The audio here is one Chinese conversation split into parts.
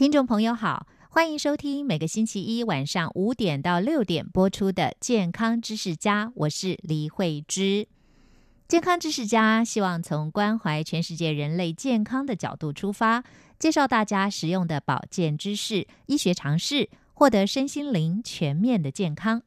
听众朋友好，欢迎收听每个星期一晚上五点到六点播出的《健康知识家》，我是李慧芝。健康知识家希望从关怀全世界人类健康的角度出发，介绍大家实用的保健知识、医学常识，获得身心灵全面的健康。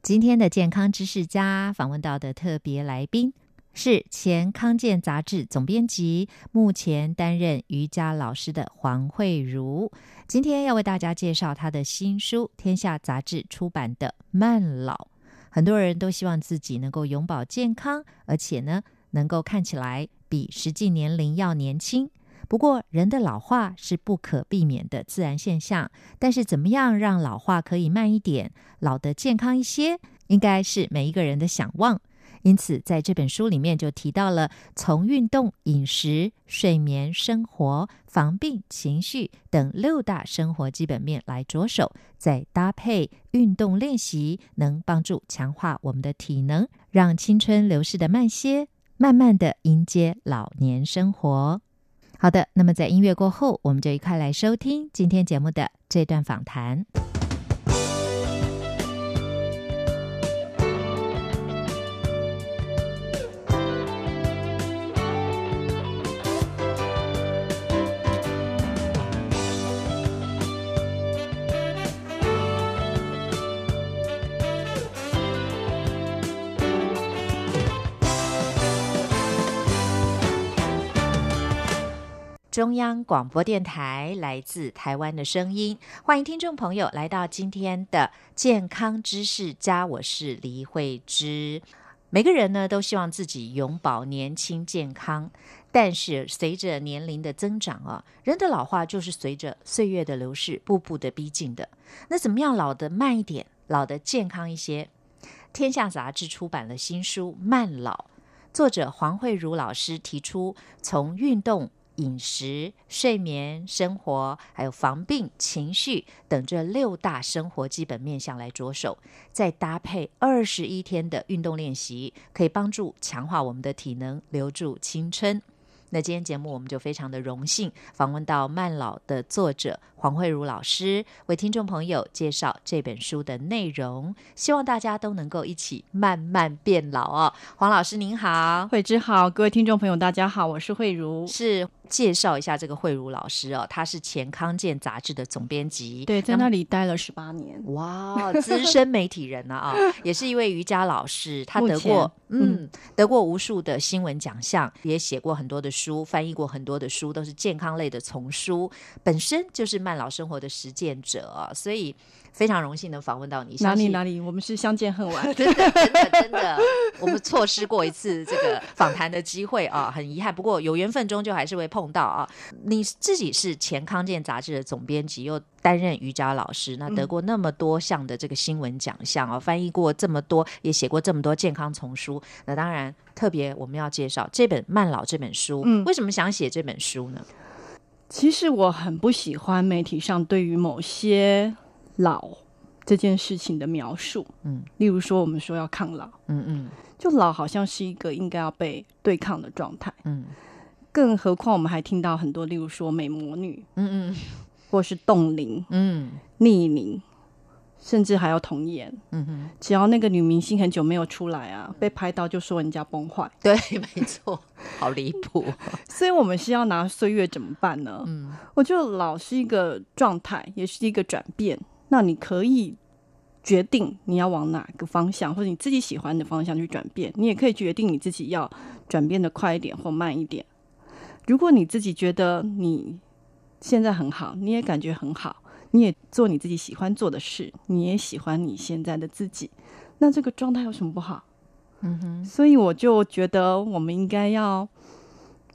今天的健康知识家访问到的特别来宾。是前康健杂志总编辑，目前担任瑜伽老师的黄慧茹。今天要为大家介绍她的新书《天下杂志》出版的《慢老》。很多人都希望自己能够永葆健康，而且呢，能够看起来比实际年龄要年轻。不过，人的老化是不可避免的自然现象。但是，怎么样让老化可以慢一点，老得健康一些，应该是每一个人的想望。因此，在这本书里面就提到了从运动、饮食、睡眠、生活、防病、情绪等六大生活基本面来着手，再搭配运动练习，能帮助强化我们的体能，让青春流逝的慢些，慢慢的迎接老年生活。好的，那么在音乐过后，我们就一块来收听今天节目的这段访谈。中央广播电台来自台湾的声音，欢迎听众朋友来到今天的健康知识家，我是黎慧芝。每个人呢都希望自己永葆年轻健康，但是随着年龄的增长啊，人的老化就是随着岁月的流逝，步步的逼近的。那怎么样老得慢一点，老得健康一些？天下杂志出版了新书《慢老》，作者黄慧茹老师提出从运动。饮食、睡眠、生活，还有防病、情绪等这六大生活基本面向来着手，再搭配二十一天的运动练习，可以帮助强化我们的体能，留住青春。那今天节目我们就非常的荣幸访问到《慢老》的作者黄慧茹老师，为听众朋友介绍这本书的内容，希望大家都能够一起慢慢变老哦。黄老师您好，慧芝好，各位听众朋友大家好，我是慧茹，是。介绍一下这个慧茹老师哦，他是前康健杂志的总编辑，对，在那里待了十八年，哇，资深媒体人呢啊，也是一位瑜伽老师，他得过嗯得过无数的新闻奖项，也写过很多的书，翻译过很多的书，都是健康类的丛书，本身就是慢老生活的实践者，所以。非常荣幸能访问到你，哪里哪里，我们是相见恨晚，真的真的真的，我们错失过一次这个访谈的机会啊，很遗憾。不过有缘分，终究还是会碰到啊。你自己是前康健杂志的总编辑，又担任瑜伽老师，那得过那么多项的这个新闻奖项啊，翻译过这么多，也写过这么多健康丛书。那当然，特别我们要介绍这本《慢老》这本书，嗯，为什么想写这本书呢？其实我很不喜欢媒体上对于某些。老这件事情的描述，嗯，例如说我们说要抗老，嗯嗯，就老好像是一个应该要被对抗的状态，嗯，更何况我们还听到很多，例如说美魔女，嗯嗯，或是冻龄，嗯，逆龄，甚至还要童颜，嗯哼，只要那个女明星很久没有出来啊，被拍到就说人家崩坏，对，没错，好离谱，所以我们是要拿岁月怎么办呢？嗯，我觉得老是一个状态，也是一个转变。那你可以决定你要往哪个方向，或者你自己喜欢的方向去转变。你也可以决定你自己要转变的快一点或慢一点。如果你自己觉得你现在很好，你也感觉很好，你也做你自己喜欢做的事，你也喜欢你现在的自己，那这个状态有什么不好？嗯哼，所以我就觉得我们应该要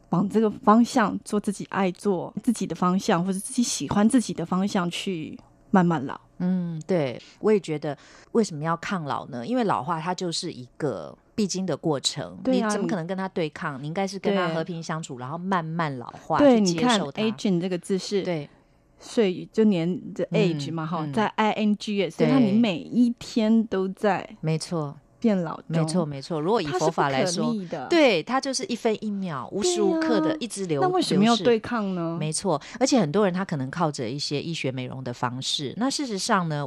往这个方向做自己爱做自己的方向，或者自己喜欢自己的方向去慢慢老。嗯，对，我也觉得为什么要抗老呢？因为老化它就是一个必经的过程，你怎么可能跟他对抗？你应该是跟他和平相处，然后慢慢老化。对，你看 aging 这个字是对，岁就年的 age 嘛，哈，在 i n g，所以它你每一天都在，没错。变老，没错没错。如果以佛法来说，对它就是一分一秒、无时无刻的一直流。那为什么要对抗呢？没错，而且很多人他可能靠着一些医学美容的方式。那事实上呢，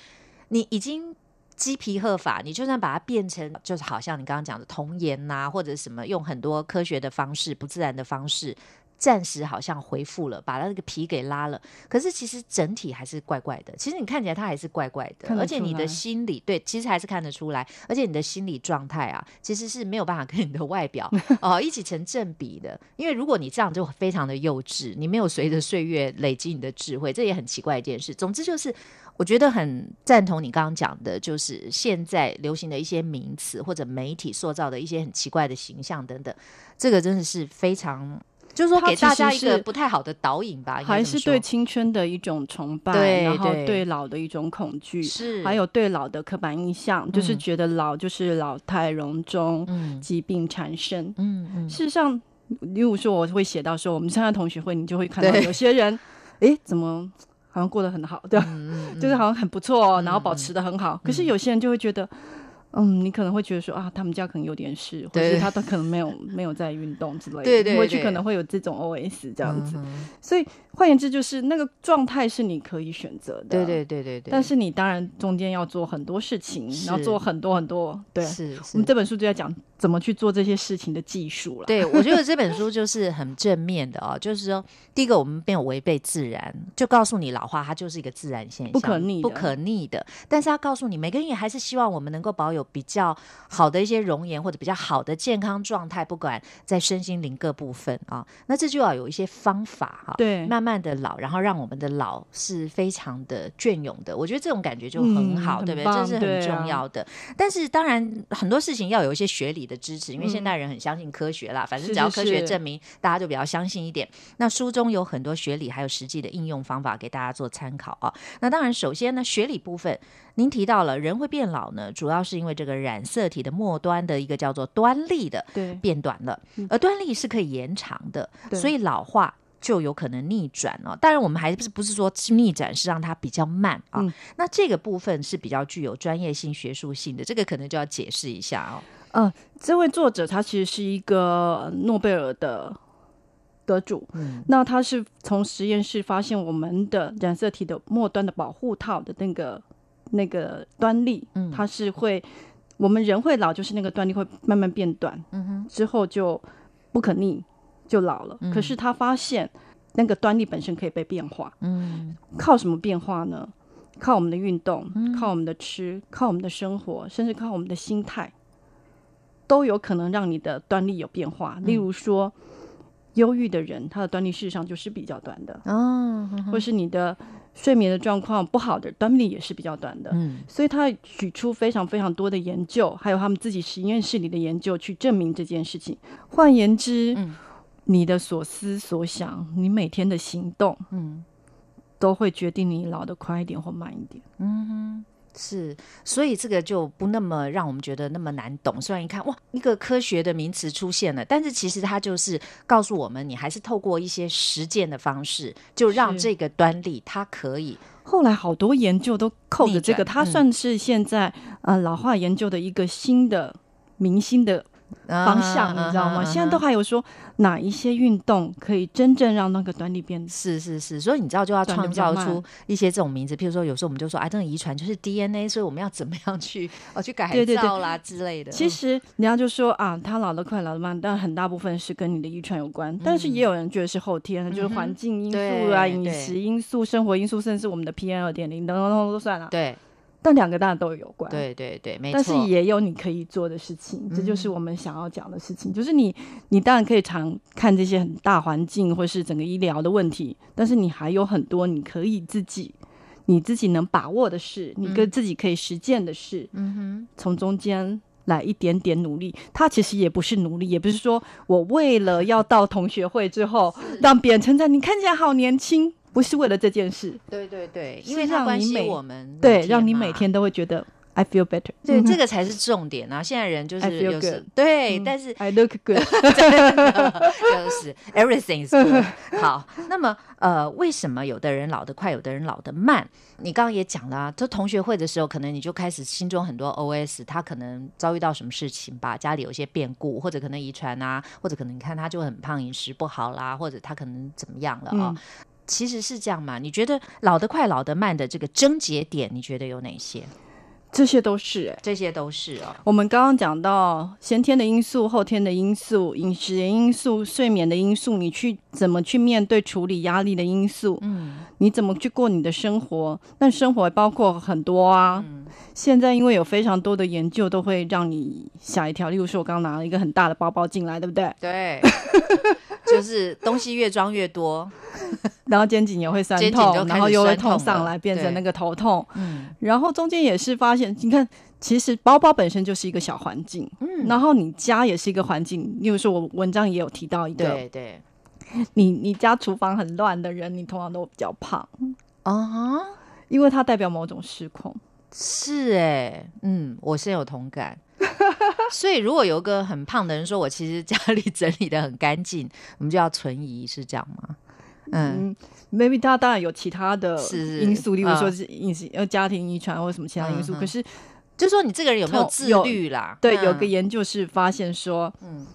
你已经鸡皮鹤发，你就算把它变成，就是好像你刚刚讲的童颜呐，或者什么，用很多科学的方式、不自然的方式。暂时好像恢复了，把他那个皮给拉了，可是其实整体还是怪怪的。其实你看起来他还是怪怪的，而且你的心理对，其实还是看得出来，而且你的心理状态啊，其实是没有办法跟你的外表 哦一起成正比的。因为如果你这样就非常的幼稚，你没有随着岁月累积你的智慧，这也很奇怪一件事。总之就是，我觉得很赞同你刚刚讲的，就是现在流行的一些名词或者媒体塑造的一些很奇怪的形象等等，这个真的是非常。就是说，给大家一个不太好的导引吧，还是对青春的一种崇拜，然后对。老的一种恐惧，是。还有对老的刻板印象，就是觉得老就是老态龙钟，疾病缠身。嗯嗯，事实上，例如说，我会写到说，我们参加同学会，你就会看到有些人，哎，怎么好像过得很好，对吧？就是好像很不错，然后保持的很好，可是有些人就会觉得。嗯，你可能会觉得说啊，他们家可能有点事，或者他都可能没有没有在运动之类的，对对，回去可能会有这种 O S 这样子。所以换言之，就是那个状态是你可以选择的，对对对对对。但是你当然中间要做很多事情，然后做很多很多。对，是我们这本书就在讲怎么去做这些事情的技术了。对，我觉得这本书就是很正面的哦，就是说，第一个我们没有违背自然，就告诉你老化它就是一个自然现象，不可逆、不可逆的。但是他告诉你，每个人也还是希望我们能够保有。比较好的一些容颜或者比较好的健康状态，不管在身心灵各部分啊，那这就要有一些方法哈，对，慢慢的老，然后让我们的老是非常的隽永的。我觉得这种感觉就很好，对不对？这是很重要的。但是当然很多事情要有一些学理的支持，因为现代人很相信科学啦，反正只要科学证明，大家就比较相信一点。那书中有很多学理还有实际的应用方法给大家做参考啊。那当然，首先呢，学理部分。您提到了人会变老呢，主要是因为这个染色体的末端的一个叫做端粒的变短了，而端粒是可以延长的，所以老化就有可能逆转哦。当然，我们还是不是说逆转是让它比较慢啊？那这个部分是比较具有专业性、学术性的，这个可能就要解释一下哦。嗯，这位作者他其实是一个诺贝尔的得主，嗯，那他是从实验室发现我们的染色体的末端的保护套的那个。那个端粒，它是会，我们人会老，就是那个端粒会慢慢变短，嗯哼，之后就不可逆，就老了。可是他发现那个端粒本身可以被变化，嗯，靠什么变化呢？靠我们的运动，靠我们的吃，靠我们的生活，甚至靠我们的心态，都有可能让你的端粒有变化。例如说，忧郁的人，他的端粒事实上就是比较短的，哦，或是你的。睡眠的状况不好的端粒也是比较短的，嗯，所以他举出非常非常多的研究，还有他们自己实验室里的研究去证明这件事情。换言之，嗯，你的所思所想，你每天的行动，嗯，都会决定你老得快一点或慢一点，嗯哼。是，所以这个就不那么让我们觉得那么难懂。虽然一看哇，一个科学的名词出现了，但是其实它就是告诉我们，你还是透过一些实践的方式，就让这个端粒它可以。后来好多研究都扣着这个，它算是现在呃老化研究的一个新的明星的。方向你知道吗？现在都还有说哪一些运动可以真正让那个端粒变？是是是，所以你知道就要创造出一些这种名字，譬如说有时候我们就说啊，这种遗传就是 DNA，所以我们要怎么样去哦去改造啦之类的。其实人家就说啊，他老得快，老得慢，但很大部分是跟你的遗传有关，但是也有人觉得是后天的，就是环境因素啊、饮食因素、生活因素，甚至我们的 PM 二点零等等等都算了。对。但两个当然都有关，对对对，没错。但是也有你可以做的事情，这就是我们想要讲的事情。就是你，你当然可以常看这些很大环境或是整个医疗的问题，但是你还有很多你可以自己，你自己能把握的事，你跟自己可以实践的事，嗯哼，从中间来一点点努力，他其实也不是努力，也不是说我为了要到同学会之后让别人称赞你看起来好年轻，不是为了这件事。对对对，因为它关系我们，对，让你每天都会觉得。I feel better。对，这个才是重点啊！现在人就是有时对，但是 I look good，就是 everything is good。好，那么呃，为什么有的人老得快，有的人老得慢？你刚刚也讲了，就同学会的时候，可能你就开始心中很多 OS，他可能遭遇到什么事情吧，家里有些变故，或者可能遗传啊，或者可能你看他就很胖，饮食不好啦，或者他可能怎么样了啊？其实是这样嘛？你觉得老得快、老得慢的这个症结点，你觉得有哪些？这些都是哎，这些都是啊。我们刚刚讲到先天的因素、后天的因素、饮食的因素、睡眠的因素，你去怎么去面对处理压力的因素？嗯，你怎么去过你的生活？但生活包括很多啊。现在因为有非常多的研究，都会让你吓一跳。例如说，我刚刚拿了一个很大的包包进来，对不对？对。就是东西越装越多，然后肩颈也会酸痛，然后又会痛上来，变成那个头痛。嗯，然后中间也是发现，你看，其实包包本身就是一个小环境，嗯，然后你家也是一个环境。例如说，我文章也有提到一个，对对，你你家厨房很乱的人，你通常都比较胖啊，因为它代表某种失控。是哎，嗯，我深有同感。所以，如果有个很胖的人说我其实家里整理的很干净，我们就要存疑，是这样吗？嗯，maybe 他当然有其他的因素，例如说是饮食、呃家庭遗传或者什么其他因素。可是，就说你这个人有没有自律啦？对，有个研究是发现说，嗯，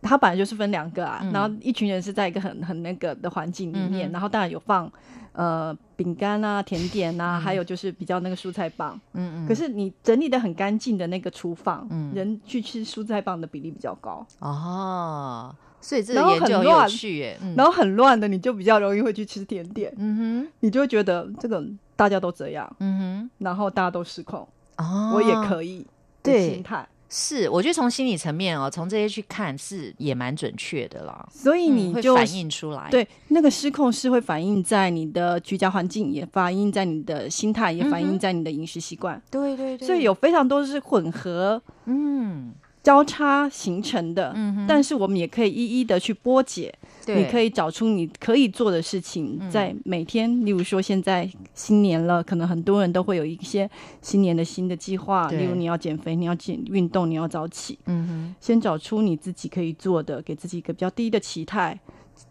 他本来就是分两个啊，然后一群人是在一个很很那个的环境里面，然后当然有放。呃，饼干啊，甜点啊，还有就是比较那个蔬菜棒，嗯嗯。可是你整理的很干净的那个厨房，嗯，人去吃蔬菜棒的比例比较高哦。所以这个研究有趣耶。然后很乱的，你就比较容易会去吃甜点，嗯哼。你就会觉得这个大家都这样，嗯哼。然后大家都失控，哦，我也可以，对心态。是，我觉得从心理层面哦，从这些去看是也蛮准确的啦。所以你就反映出来，对那个失控是会反映在你的居家环境，也反映在你的心态，也反映在你的饮食习惯。对对对，所以有非常多是混合，嗯。交叉形成的，但是我们也可以一一的去剥解。你可以找出你可以做的事情，在每天，例如说现在新年了，可能很多人都会有一些新年的新的计划，例如你要减肥，你要减运动，你要早起。嗯哼，先找出你自己可以做的，给自己一个比较低的期待，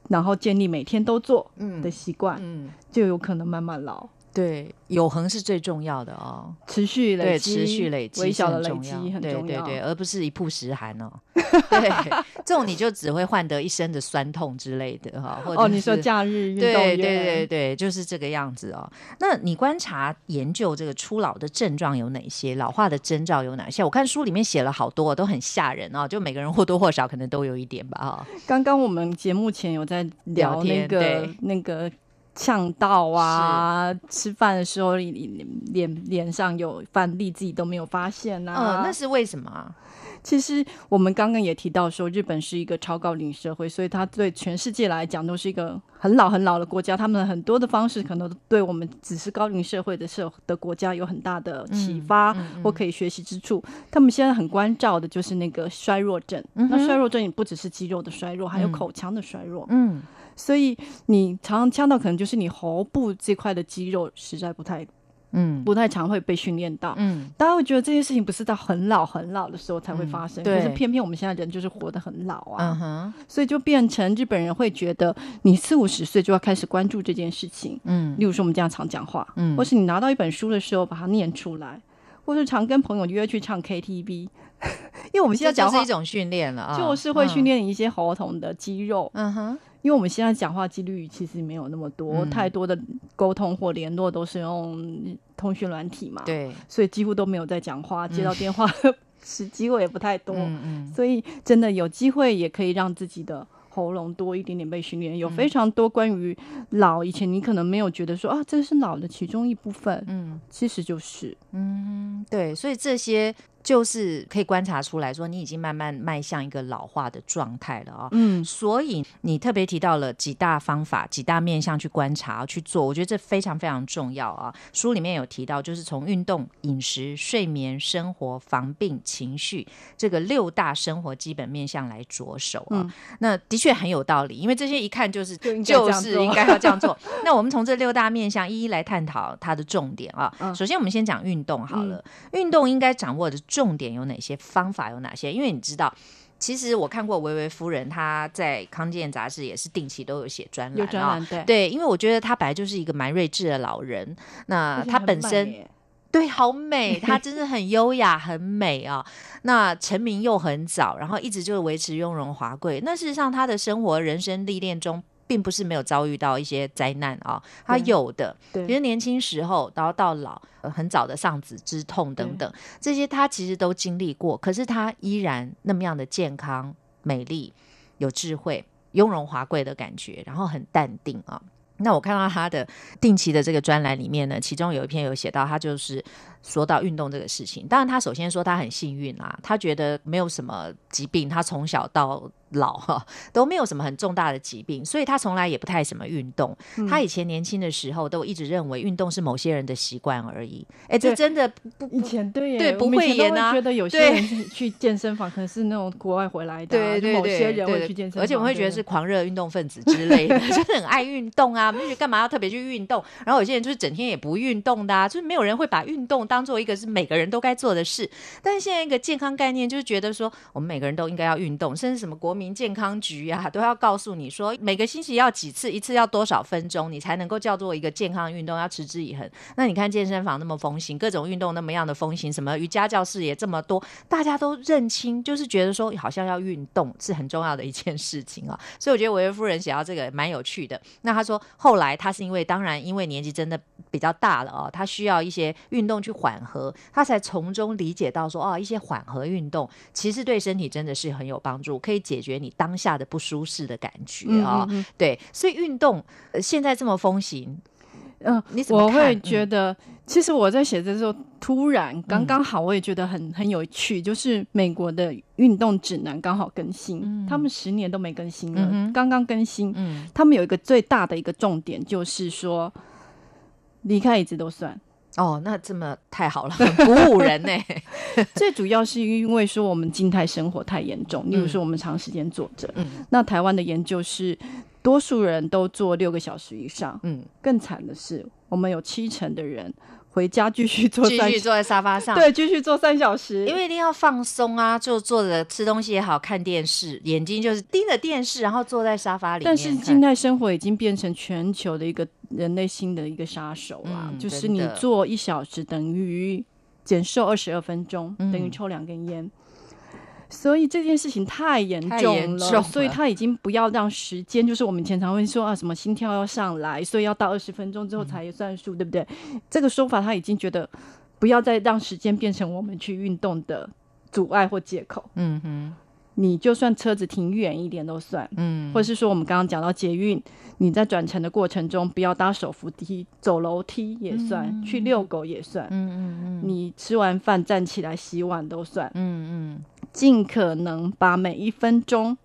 然后建立每天都做的习惯，嗯，就有可能慢慢老。对，永恒是最重要的哦，持续累积，持续累积，微小的累积很重要，对对对，而不是一曝十寒哦。对，这种你就只会换得一身的酸痛之类的哈。哦，你说假日运动对对对对，就是这个样子哦。那你观察研究这个初老的症状有哪些？老化的征兆有哪些？我看书里面写了好多，都很吓人哦。就每个人或多或少可能都有一点吧哈。刚刚我们节目前有在聊那个那个。呛到啊！吃饭的时候脸脸脸上有饭粒，自己都没有发现呐。嗯，那是为什么？其实我们刚刚也提到说，日本是一个超高龄社会，所以它对全世界来讲都是一个很老很老的国家。他们很多的方式可能对我们只是高龄社会的社的国家有很大的启发或可以学习之处。他们现在很关照的就是那个衰弱症。那衰弱症也不只是肌肉的衰弱，还有口腔的衰弱。嗯。所以你常常呛到，可能就是你喉部这块的肌肉实在不太，嗯，不太常会被训练到。嗯，大家会觉得这件事情不是到很老很老的时候才会发生，可是偏偏我们现在人就是活得很老啊。嗯哼，所以就变成日本人会觉得你四五十岁就要开始关注这件事情。嗯，例如说我们这样常讲话，嗯，或是你拿到一本书的时候把它念出来，或是常跟朋友约去唱 KTV，因为我们现在讲话是一种训练了啊，就是会训练一些喉咙的肌肉。嗯哼。因为我们现在讲话几率其实没有那么多，太多的沟通或联络都是用通讯软体嘛，对，所以几乎都没有在讲话，接到电话 是机会也不太多，嗯所以真的有机会也可以让自己的喉咙多一点点被训练。有非常多关于老，以前你可能没有觉得说啊，这是老的其中一部分，嗯，其实就是，嗯，对，所以这些就是可以观察出来说，你已经慢慢迈向一个老化的状态了啊。嗯，所以你特别提到了几大方法、几大面向去观察、去做，我觉得这非常非常重要啊。书里面有提到，就是从运动、饮食、睡眠、生活、防病、情绪这个六大生活基本面向来着手啊。那的确很有道理，因为这些一看就是就是应该要这样做。那我们从这六大面向一一来探讨它的重点啊。首先，我们先讲运动好了。运动应该掌握的重点有哪些？方法有哪些？因为你知道，其实我看过维维夫人，她在康健杂志也是定期都有写专栏啊。对对，因为我觉得她本来就是一个蛮睿智的老人。那她本身对好美，她真的很优雅，很美啊。那成名又很早，然后一直就维持雍容华贵。那事实上，她的生活、人生历练中。并不是没有遭遇到一些灾难啊，他有的，其实年轻时候，然后到老，很早的丧子之痛等等，这些他其实都经历过，可是他依然那么样的健康、美丽、有智慧、雍容华贵的感觉，然后很淡定啊。那我看到他的定期的这个专栏里面呢，其中有一篇有写到，他就是说到运动这个事情。当然，他首先说他很幸运啊，他觉得没有什么疾病，他从小到。老哈都没有什么很重大的疾病，所以他从来也不太什么运动。他以前年轻的时候都一直认为运动是某些人的习惯而已。哎，这真的不以前对对不会演啊，觉得有些人去健身房可能是那种国外回来的，对对某些人会去健身房，而且我们会觉得是狂热运动分子之类的，就是很爱运动啊，就觉得干嘛要特别去运动？然后有些人就是整天也不运动的，啊，就是没有人会把运动当当做一个是每个人都该做的事。但是现在一个健康概念就是觉得说，我们每个人都应该要运动，甚至什么国民健康局。局啊，都要告诉你说，每个星期要几次，一次要多少分钟，你才能够叫做一个健康运动，要持之以恒。那你看健身房那么风行，各种运动那么样的风行，什么瑜伽教室也这么多，大家都认清，就是觉得说好像要运动是很重要的一件事情啊。所以我觉得维维夫人写到这个蛮有趣的。那他说后来他是因为当然因为年纪真的比较大了哦，他需要一些运动去缓和，他才从中理解到说哦，一些缓和运动其实对身体真的是很有帮助，可以解决你当下的。不舒适的感觉啊，对，所以运动现在这么风行，嗯，你怎么我会觉得，其实我在写的时候，突然刚刚好，我也觉得很很有趣，就是美国的运动指南刚好更新，他们十年都没更新了，刚刚更新，嗯，他们有一个最大的一个重点，就是说离开椅子都算。哦，那这么太好了，很鼓舞人呢。最主要是因为说我们静态生活太严重，例如说我们长时间坐着。嗯，那台湾的研究是，多数人都坐六个小时以上。嗯，更惨的是，我们有七成的人。回家继续坐，继续坐在沙发上，对，继续坐三小时，因为一定要放松啊，就坐着吃东西也好看电视，眼睛就是盯着电视，然后坐在沙发里。但是静态生活已经变成全球的一个人类新的一个杀手啊，就是你坐一小时等于减瘦二十二分钟，等于抽两根烟。所以这件事情太严重了，所以他已经不要让时间，就是我们前常会说啊，什么心跳要上来，所以要到二十分钟之后才算数，对不对？这个说法他已经觉得不要再让时间变成我们去运动的阻碍或借口。嗯哼，你就算车子停远一点都算，嗯，或者是说我们刚刚讲到捷运，你在转乘的过程中不要搭手扶梯，走楼梯也算，去遛狗也算，嗯嗯嗯，你吃完饭站起来洗碗都算，嗯嗯。尽可能把每一分钟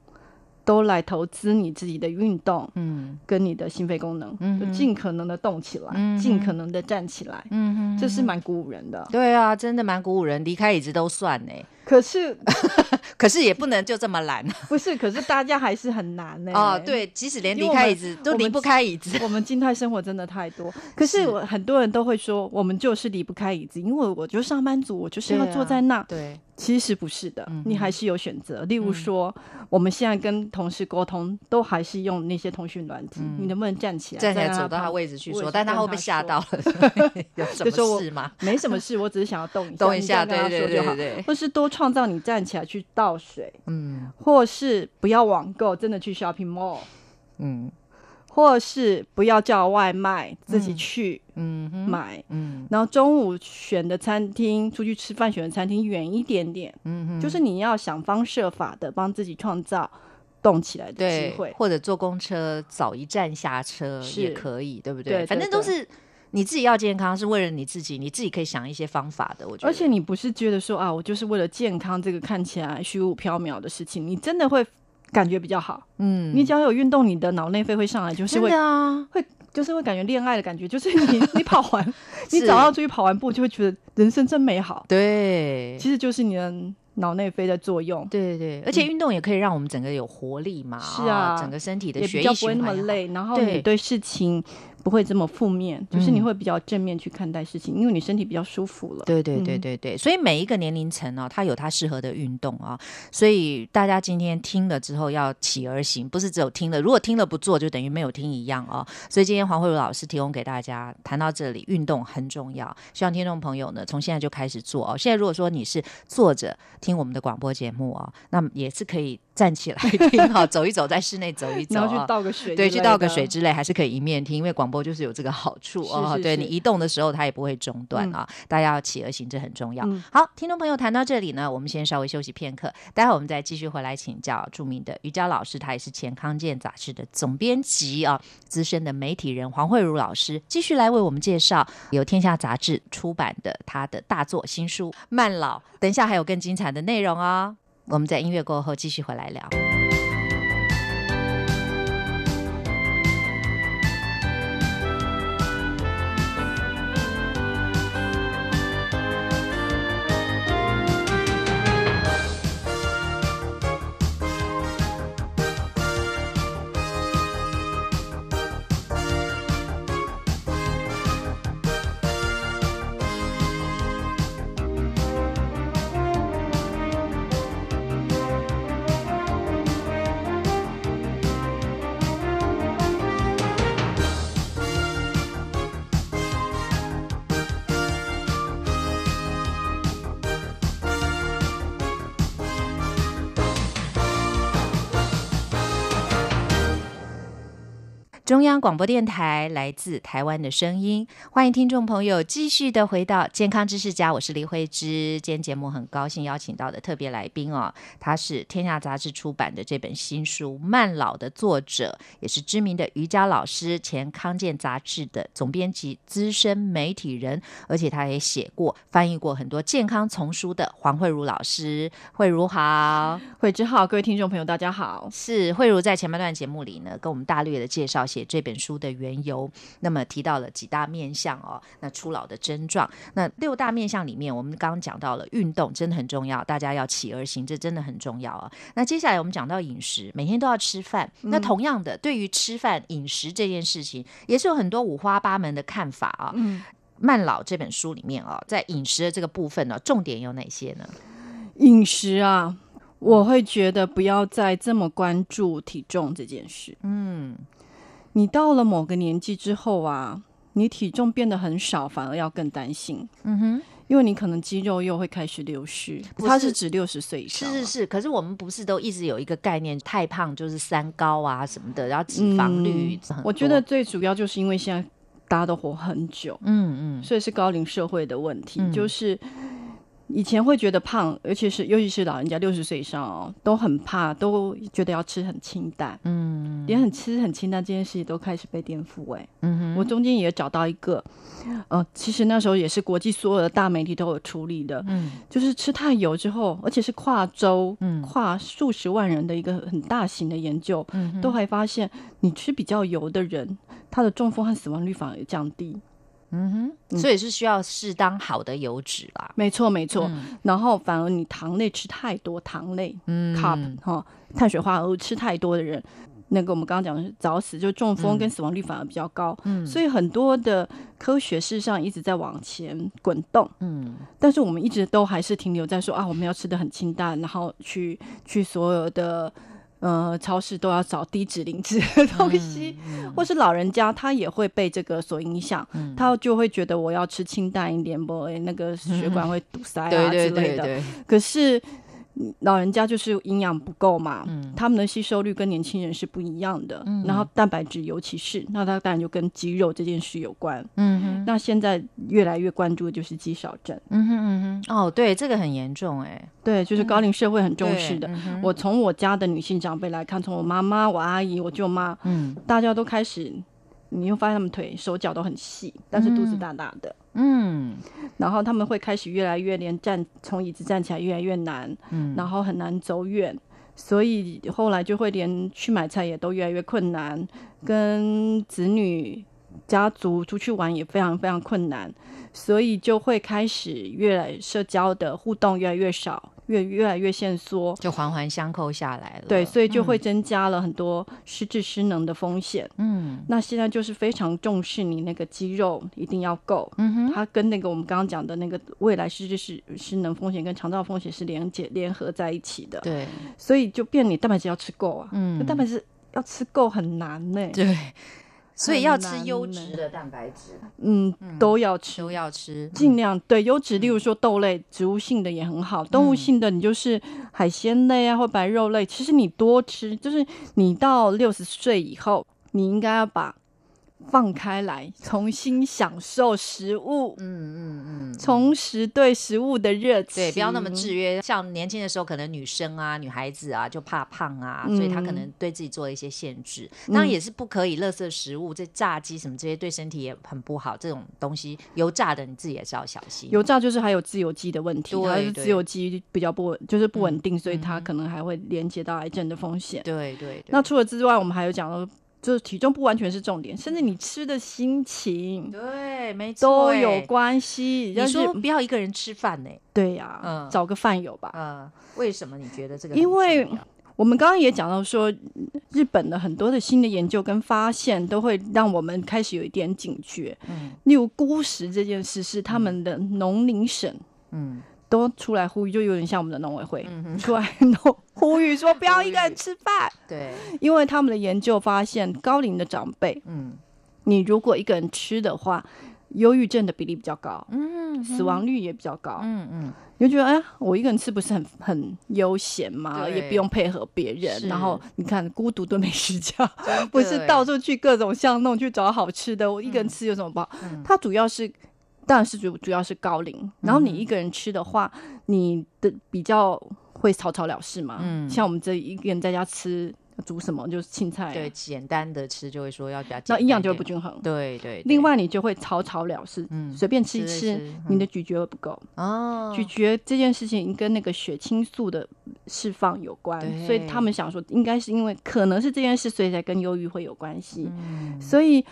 都来投资你自己的运动，嗯，跟你的心肺功能，嗯，就尽可能的动起来，尽可能的站起来，嗯这是蛮鼓舞人的。对啊，真的蛮鼓舞人，离开椅子都算呢。可是，可是也不能就这么懒。不是，可是大家还是很难呢。哦，对，即使连离开椅子都离不开椅子。我们静态生活真的太多。可是我很多人都会说，我们就是离不开椅子，因为我就上班族，我就是要坐在那。对，其实不是的，你还是有选择。例如说，我们现在跟同事沟通，都还是用那些通讯软体。你能不能站起来？站起来走到他位置去说，但他会被吓到了？有什么事吗？没什么事，我只是想要动一下，动一下，对对对对，或是多。创造你站起来去倒水，嗯，或是不要网购，真的去 shopping mall，嗯，或是不要叫外卖，自己去，嗯，买，嗯，然后中午选的餐厅，出去吃饭选的餐厅远一点点，嗯就是你要想方设法的帮自己创造动起来的机会，或者坐公车早一站下车也可以，对不对？反正都是。你自己要健康是为了你自己，你自己可以想一些方法的。我觉得，而且你不是觉得说啊，我就是为了健康这个看起来虚无缥缈的事情，你真的会感觉比较好。嗯，你只要有运动，你的脑内啡会上来，就是会啊，会就是会感觉恋爱的感觉，就是你你跑完，你早上出去跑完步，就会觉得人生真美好。对，其实就是你的。脑内啡的作用，对对对，而且运动也可以让我们整个有活力嘛，是啊，整个身体的血液不会那么累，然后你对事情。不会这么负面，就是你会比较正面去看待事情，因为你身体比较舒服了。对对对对对，所以每一个年龄层呢，它有它适合的运动啊。所以大家今天听了之后要起而行，不是只有听了，如果听了不做，就等于没有听一样啊。所以今天黄慧茹老师提供给大家谈到这里，运动很重要，希望听众朋友呢从现在就开始做哦。现在如果说你是坐着听我们的广播节目哦，那么也是可以。站起来 听哈，走一走，在室内走一走，然后去倒个水，对，去倒个水之类，还是可以一面听，因为广播就是有这个好处哦。对你移动的时候，它也不会中断啊。大家要企而行，这很重要。好，听众朋友谈到这里呢，我们先稍微休息片刻，待会我们再继续回来请教著名的瑜伽老师，他也是前康健杂志的总编辑啊，资深的媒体人黄慧茹老师，继续来为我们介绍由天下杂志出版的他的大作新书《慢老》。等一下还有更精彩的内容哦。我们在音乐过后继续回来聊。中央广播电台来自台湾的声音，欢迎听众朋友继续的回到健康知识家，我是李慧芝。今天节目很高兴邀请到的特别来宾哦，他是天下杂志出版的这本新书《慢老》的作者，也是知名的瑜伽老师，前康健杂志的总编辑、资深媒体人，而且他也写过、翻译过很多健康丛书的黄慧茹老师。慧茹好，慧芝好，各位听众朋友大家好。是慧茹在前半段节目里呢，跟我们大略的介绍写。这本书的缘由，那么提到了几大面相哦，那初老的症状，那六大面相里面，我们刚刚讲到了运动真的很重要，大家要起而行，这真的很重要啊。那接下来我们讲到饮食，每天都要吃饭，那同样的，对于吃饭饮食这件事情，也是有很多五花八门的看法啊。嗯，慢老这本书里面啊，在饮食的这个部分呢，重点有哪些呢？饮食啊，我会觉得不要再这么关注体重这件事。嗯。你到了某个年纪之后啊，你体重变得很少，反而要更担心。嗯哼，因为你可能肌肉又会开始流失。它是指六十岁以上。是是是，可是我们不是都一直有一个概念，太胖就是三高啊什么的，然后脂肪率。我觉得最主要就是因为现在大家都活很久，嗯嗯，所以是高龄社会的问题，就是。以前会觉得胖，而且是尤其是老人家六十岁以上哦，都很怕，都觉得要吃很清淡，嗯，连很吃很清淡这件事情都开始被颠覆。哎，嗯哼，我中间也找到一个，呃，其实那时候也是国际所有的大媒体都有处理的，嗯，就是吃太油之后，而且是跨州、跨数十万人的一个很大型的研究，嗯，都还发现你吃比较油的人，他的中风和死亡率反而降低。嗯哼，所以是需要适当好的油脂啦。没错，没错。然后反而你糖类吃太多，糖类，嗯，carb 哈，碳水化合物吃太多的人，那个我们刚刚讲的是早死，就中风跟死亡率反而比较高。嗯，所以很多的科学事实上一直在往前滚动。嗯，但是我们一直都还是停留在说啊，我们要吃的很清淡，然后去去所有的。呃，超市都要找低脂、零脂的东西，或是老人家他也会被这个所影响，他就会觉得我要吃清淡一点，不，那个血管会堵塞啊之类的。可是。老人家就是营养不够嘛，他们的吸收率跟年轻人是不一样的。然后蛋白质尤其是，那它当然就跟肌肉这件事有关。嗯哼，那现在越来越关注的就是肌少症。嗯哼嗯哼，哦，对，这个很严重哎。对，就是高龄社会很重视的。我从我家的女性长辈来看，从我妈妈、我阿姨、我舅妈，嗯，大家都开始你会发现他们腿手脚都很细，但是肚子大大的。嗯，然后他们会开始越来越连站从椅子站起来越来越难，嗯，然后很难走远，所以后来就会连去买菜也都越来越困难，跟子女家族出去玩也非常非常困难，所以就会开始越来社交的互动越来越少。越越来越限缩，就环环相扣下来了。对，所以就会增加了很多失智失能的风险。嗯，那现在就是非常重视你那个肌肉一定要够。嗯哼，它跟那个我们刚刚讲的那个未来失智失失能风险跟肠道风险是连接联合在一起的。对，所以就变你蛋白质要吃够啊。嗯，蛋白质要吃够很难呢。对。所以要吃优质的蛋白质，嗯，都要吃，都要吃，尽量对优质，例如说豆类，植物性的也很好，动物性的你就是海鲜类啊，或白肉类，其实你多吃，就是你到六十岁以后，你应该要把。放开来，重新享受食物。嗯嗯嗯，重拾对食物的热情。对，不要那么制约。像年轻的时候，可能女生啊、女孩子啊，就怕胖啊，所以她可能对自己做了一些限制。当然也是不可以，垃圾食物、这炸鸡什么这些，对身体也很不好。这种东西油炸的，你自己也是要小心。油炸就是还有自由基的问题，它是自由基比较不稳，就是不稳定，所以它可能还会连接到癌症的风险。对对。那除了之外，我们还有讲到。就是体重不完全是重点，甚至你吃的心情，对，没错，都有关系。你说不要一个人吃饭呢？对呀，嗯，找个饭友吧。嗯，为什么你觉得这个？因为我们刚刚也讲到说，日本的很多的新的研究跟发现，都会让我们开始有一点警觉。嗯，例如孤食这件事，是他们的农林省，嗯。都出来呼吁，就有点像我们的农委会出来呼吁说不要一个人吃饭。对，因为他们的研究发现，高龄的长辈，嗯，你如果一个人吃的话，忧郁症的比例比较高，嗯，死亡率也比较高，嗯嗯，你就觉得哎，我一个人吃不是很很悠闲吗？也不用配合别人，然后你看孤独的美食家，不是到处去各种巷弄去找好吃的，我一个人吃有什么不好？它主要是。当然是主主要是高龄，然后你一个人吃的话，你的比较会草草了事嘛。嗯，像我们这一个人在家吃，煮什么就是青菜，对，简单的吃就会说要比较，那营养就会不均衡。对对。另外，你就会草草了事，嗯，随便吃一吃，你的咀嚼不够。哦。咀嚼这件事情跟那个血清素的释放有关，所以他们想说，应该是因为可能是这件事，所以才跟忧郁会有关系。嗯。所以。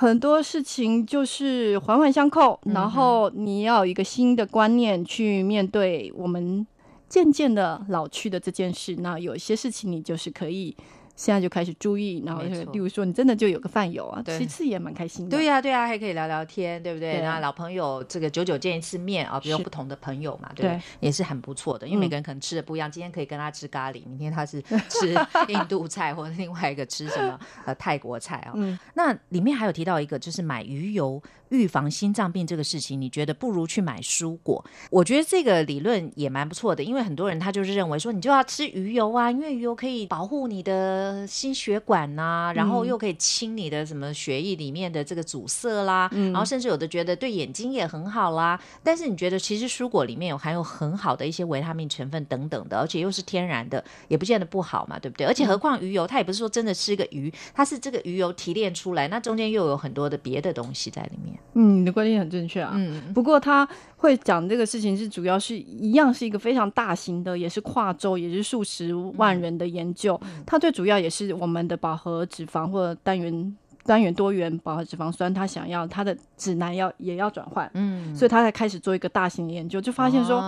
很多事情就是环环相扣，然后你要有一个新的观念去面对我们渐渐的老去的这件事。那有一些事情你就是可以。现在就开始注意，然后例如说，你真的就有个饭友啊，其次也蛮开心的。对呀，对呀，还可以聊聊天，对不对？那老朋友这个久久见一次面啊，比如不同的朋友嘛，对，也是很不错的。因为每个人可能吃的不一样，今天可以跟他吃咖喱，明天他是吃印度菜，或者另外一个吃什么呃泰国菜啊。那里面还有提到一个，就是买鱼油预防心脏病这个事情，你觉得不如去买蔬果？我觉得这个理论也蛮不错的，因为很多人他就是认为说，你就要吃鱼油啊，因为鱼油可以保护你的。心血管呐，然后又可以清你的什么血液里面的这个阻塞啦，然后甚至有的觉得对眼睛也很好啦。但是你觉得其实蔬果里面有含有很好的一些维他命成分等等的，而且又是天然的，也不见得不好嘛，对不对？而且何况鱼油，它也不是说真的吃个鱼，它是这个鱼油提炼出来，那中间又有很多的别的东西在里面。嗯，你的观点很正确啊。嗯，不过他会讲这个事情是主要是一样是一个非常大型的，也是跨州，也是数十万人的研究。它最主要也是我们的饱和脂肪或者单元单元多元饱和脂肪酸，他想要他的指南要也要转换，嗯，所以他才开始做一个大型的研究，就发现说，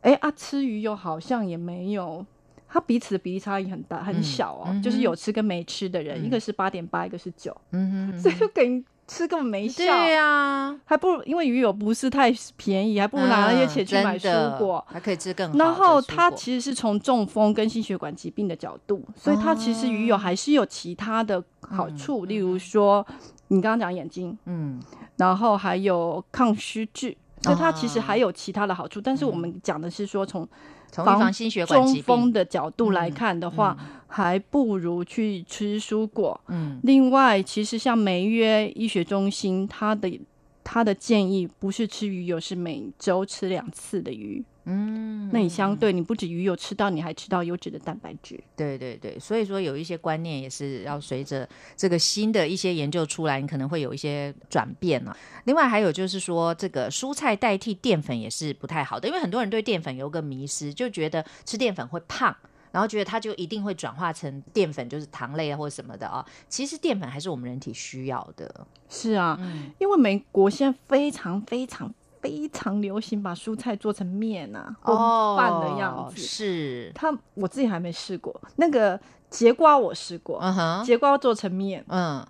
哎啊，吃鱼油好像也没有，它彼此的比例差异很大很小哦，就是有吃跟没吃的人，一个是八点八，一个是九，嗯哼，所以就给。吃根本没效，对呀，还不如因为鱼油不是太便宜，还不如拿那些钱去买蔬果，还可以吃更好。然后它其实是从中风跟心血管疾病的角度，所以它其实鱼油还是有其他的好处，例如说你刚刚讲眼睛，嗯，然后还有抗虚质，所以它其实还有其他的好处。但是我们讲的是说从。防心血管疾病的角度来看的话，还不如去吃蔬果。嗯，另外，其实像梅约医学中心，它的它的建议不是吃鱼油，是每周吃两次的鱼。嗯，那你相对你不止鱼有吃到，你还吃到优质的蛋白质。对对对，所以说有一些观念也是要随着这个新的一些研究出来，你可能会有一些转变了。另外还有就是说，这个蔬菜代替淀粉也是不太好的，因为很多人对淀粉有个迷失，就觉得吃淀粉会胖。然后觉得它就一定会转化成淀粉，就是糖类啊或者什么的啊。其实淀粉还是我们人体需要的。是啊，因为美国现在非常非常非常流行把蔬菜做成面啊或饭的样子。是，他我自己还没试过。那个节瓜我试过，嗯哼，节瓜做成面，嗯。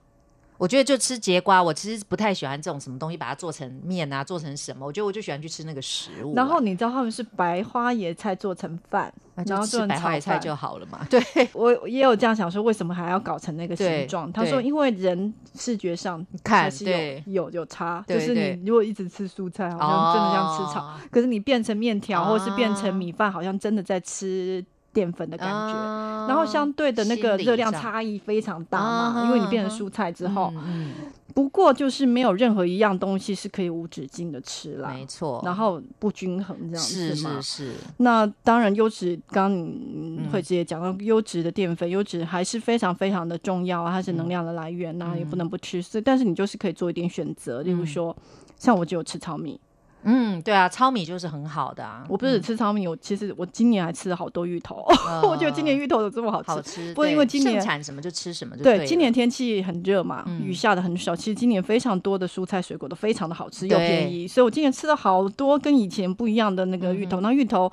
我觉得就吃节瓜，我其实不太喜欢这种什么东西，把它做成面啊，做成什么？我觉得我就喜欢去吃那个食物。然后你知道他们是白花椰菜做成饭，然后做白花椰菜就好了嘛？对，我也有这样想说，为什么还要搞成那个形状？他说，因为人视觉上看是有有有差，就是你如果一直吃蔬菜，好像真的像吃草；可是你变成面条，或是变成米饭，好像真的在吃。淀粉的感觉，然后相对的那个热量差异非常大嘛，因为你变成蔬菜之后，不过就是没有任何一样东西是可以无止境的吃啦，没错，然后不均衡这样子是是是。那当然，优质刚你会直接讲到优质的淀粉，优质还是非常非常的重要啊，它是能量的来源那也不能不吃。所以，但是你就是可以做一点选择，例如说，像我就有吃糙米。嗯，对啊，糙米就是很好的啊。我不是吃糙米，我其实我今年还吃了好多芋头。我觉得今年芋头有这么好吃，好吃。不过因为今年产什么就吃什么，对，今年天气很热嘛，雨下的很少。其实今年非常多的蔬菜水果都非常的好吃又便宜，所以我今年吃了好多跟以前不一样的那个芋头。那芋头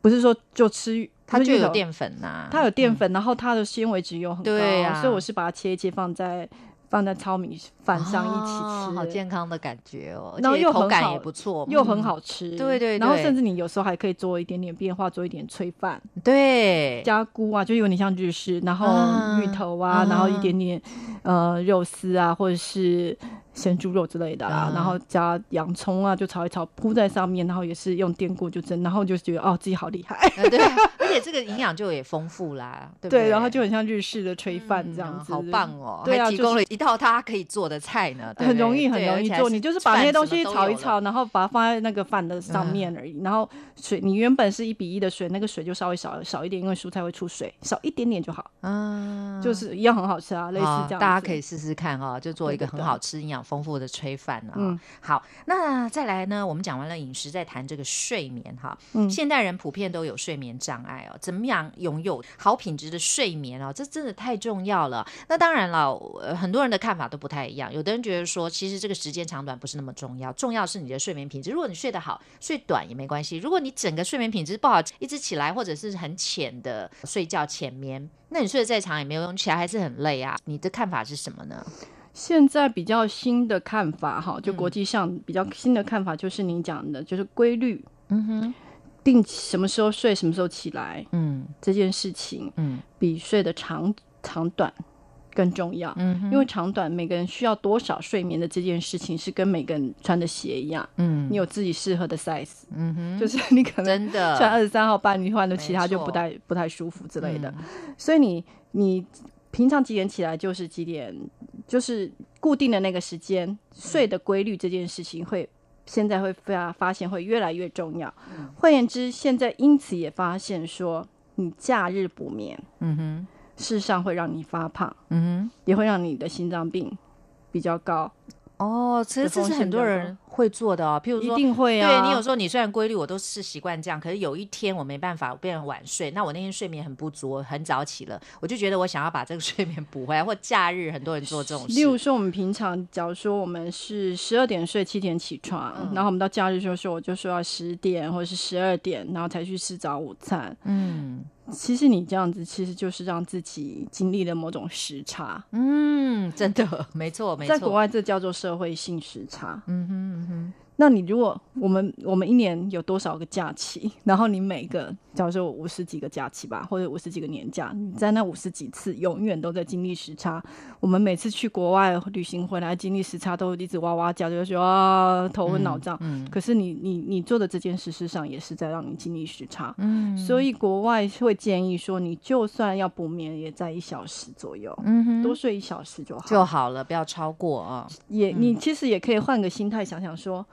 不是说就吃，它就有淀粉呐，它有淀粉，然后它的纤维值又很高，所以我是把它切一切放在。放在糙米饭上一起吃，好健康的感觉哦。然后又口感也不错，又很好吃。对对，然后甚至你有时候还可以做一点点变化，做一点炊饭。对，加菇啊，就有点像日式，然后芋头啊，然后一点点呃肉丝啊，或者是。咸猪肉之类的啦，然后加洋葱啊，就炒一炒，铺在上面，然后也是用电锅就蒸，然后就觉得哦，自己好厉害。对，而且这个营养就也丰富啦，对对？然后就很像日式的炊饭这样子，好棒哦！对啊，提供了一套他可以做的菜呢，很容易，很容易做。你就是把那些东西炒一炒，然后把它放在那个饭的上面而已。然后水，你原本是一比一的水，那个水就稍微少少一点，因为蔬菜会出水，少一点点就好。嗯，就是一样很好吃啊，类似这样。大家可以试试看哈，就做一个很好吃、营养丰富的炊饭啊。嗯，好，那再来呢？我们讲完了饮食，再谈这个睡眠哈。嗯，现代人普遍都有睡眠障碍哦，怎么样拥有好品质的睡眠哦？这真的太重要了。那当然了，呃很多人的看法都不太一样。有的人觉得说，其实这个时间长短不是那么重要，重要是你的睡眠品质。如果你睡得好，睡短也没关系。如果你整个睡眠品质不好，一直起来或者是很浅的睡觉浅眠，那你睡得再长也没有用，起来还是很累啊。你的看法是什么呢？现在比较新的看法，哈，就国际上比较新的看法，就是你讲的，就是规律，嗯哼，定什么时候睡，什么时候起来，嗯，这件事情，嗯，比睡的长长短更重要，嗯，因为长短每个人需要多少睡眠的这件事情，是跟每个人穿的鞋一样，嗯，你有自己适合的 size，嗯哼，就是你可能真的。穿二十三号半，你换的其他就不太不太舒服之类的，所以你你。平常几点起来就是几点，就是固定的那个时间睡的规律这件事情，会现在会发发现会越来越重要。换言之，现在因此也发现说，你假日补眠，嗯哼，事实上会让你发胖，嗯哼，也会让你的心脏病比较高。哦，其实这是很多人会做的哦。譬如说，一定会啊。对你有时候你虽然规律，我都是习惯这样，可是有一天我没办法，我变成晚睡。那我那天睡眠很不足，很早起了，我就觉得我想要把这个睡眠补回来。或假日很多人做这种 事。例如说，我们平常假如说我们是十二点睡，七点起床，然后我们到假日就说，我就说要十点或者是十二点，然后才去吃早午餐。嗯。其实你这样子，其实就是让自己经历了某种时差。嗯，真的，没错，没错。在国外，这叫做社会性时差。嗯哼，嗯哼。那你如果我们我们一年有多少个假期？然后你每个，假如说五十几个假期吧，或者五十几个年假，你在那五十几次永远都在经历时差。我们每次去国外旅行回来，经历时差都一直哇哇叫，就说啊头昏脑胀。嗯。可是你你你做的这件事，事实上也是在让你经历时差。嗯。所以国外会建议说，你就算要补眠，也在一小时左右。多睡一小时就好。就好了，不要超过啊。也，你其实也可以换个心态想想说。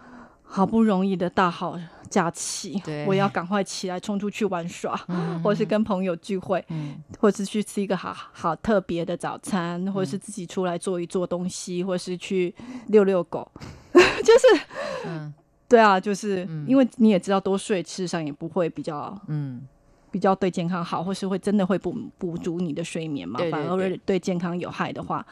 好不容易的大好假期，我要赶快起来冲出去玩耍，或是跟朋友聚会，或是去吃一个好好特别的早餐，或是自己出来做一做东西，或是去遛遛狗，就是，嗯，对啊，就是因为你也知道，多睡事实上也不会比较，嗯，比较对健康好，或是会真的会补补足你的睡眠嘛，反而对健康有害的话。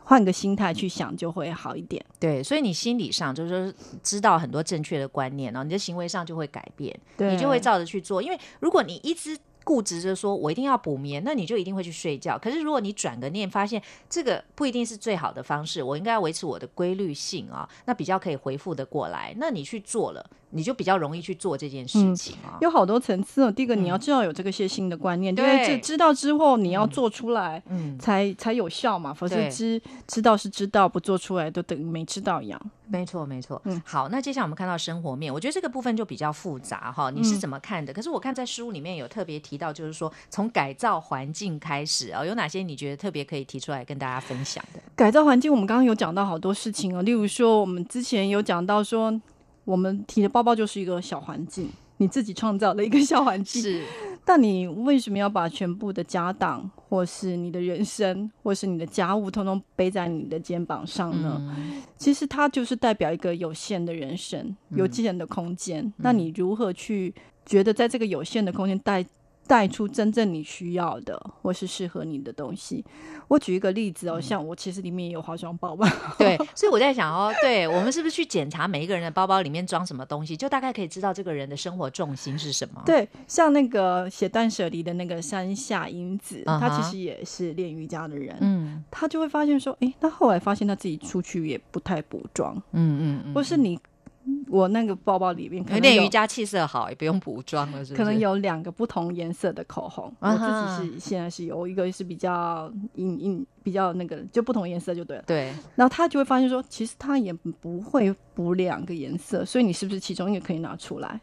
换个心态去想就会好一点。对，所以你心理上就是说知道很多正确的观念哦，你的行为上就会改变，你就会照着去做。因为如果你一直固执着说我一定要补眠，那你就一定会去睡觉。可是如果你转个念，发现这个不一定是最好的方式，我应该要维持我的规律性啊，那比较可以回复的过来。那你去做了。你就比较容易去做这件事情啊，有好多层次哦。第一个，你要知道有这个些新的观念，因为知知道之后你要做出来，嗯，才才有效嘛。否则知知道是知道，不做出来都等于没知道一样。没错，没错。嗯，好，那接下来我们看到生活面，我觉得这个部分就比较复杂哈。你是怎么看的？可是我看在书里面有特别提到，就是说从改造环境开始啊，有哪些你觉得特别可以提出来跟大家分享的？改造环境，我们刚刚有讲到好多事情哦，例如说我们之前有讲到说。我们提的包包就是一个小环境，你自己创造了一个小环境。是，但你为什么要把全部的家当，或是你的人生，或是你的家务，通通背在你的肩膀上呢？其实它就是代表一个有限的人生，有限的空间。那你如何去觉得在这个有限的空间带？带出真正你需要的，或是适合你的东西。我举一个例子哦，像我其实里面也有化妆包吧。对，所以我在想哦，对我们是不是去检查每一个人的包包里面装什么东西，就大概可以知道这个人的生活重心是什么？对，像那个写断舍离的那个山下英子，他其实也是练瑜伽的人。嗯，她就会发现说，哎，他后来发现她自己出去也不太补妆。嗯嗯，或是你。我那个包包里面可能练瑜伽气色好，也不用补妆了，是可能有两个不同颜色的口红。我自己是现在是有一个是比较隐隐比较那个，就不同颜色就对了。对。然后他就会发现说，其实他也不会补两个颜色，所以你是不是其中一个可以拿出来？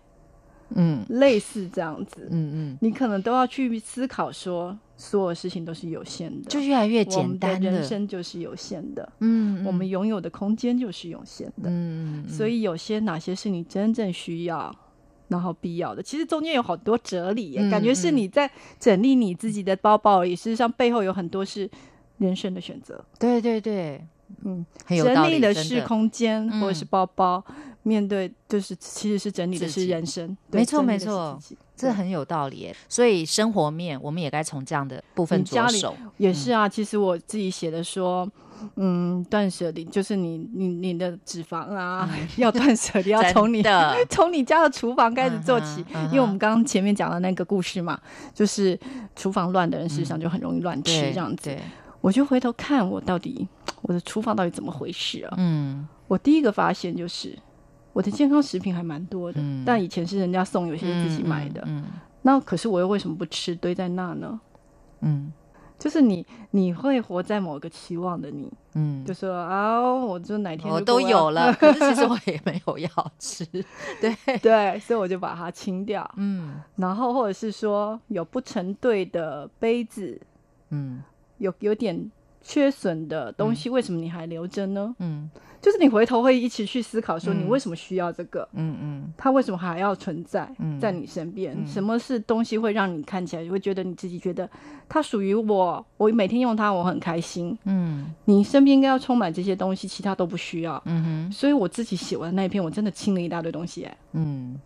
嗯，类似这样子。嗯嗯。你可能都要去思考说。所有事情都是有限的，就越来越简单。人生就是有限的，嗯，我们拥有的空间就是有限的，嗯，所以有些哪些是你真正需要，然后必要的，其实中间有好多哲理，感觉是你在整理你自己的包包而已。事实上，背后有很多是人生的选择。对对对，嗯，整理的是空间或者是包包，面对就是其实是整理的是人生。没错没错。这很有道理，所以生活面我们也该从这样的部分着手。也是啊，其实我自己写的说，嗯，断舍离就是你你你的脂肪啊，要断舍离，要 从你的 从你家的厨房开始做起。因为我们刚刚前面讲的那个故事嘛，就是厨房乱的人，事实上就很容易乱吃这样子。我就回头看我到底我的厨房到底怎么回事啊？嗯，我第一个发现就是。我的健康食品还蛮多的，但以前是人家送，有些是自己买的。嗯那可是我又为什么不吃，堆在那呢？嗯，就是你你会活在某个期望的你，嗯，就说啊，我就哪天我都有了，可是其实我也没有要吃，对对，所以我就把它清掉。嗯，然后或者是说有不成对的杯子，嗯，有有点缺损的东西，为什么你还留着呢？嗯。就是你回头会一起去思考，说你为什么需要这个？嗯嗯，它为什么还要存在在你身边？什么是东西会让你看起来会觉得你自己觉得它属于我？我每天用它，我很开心。嗯，你身边应该要充满这些东西，其他都不需要。嗯哼，所以我自己写完那一篇，我真的清了一大堆东西。哎，嗯。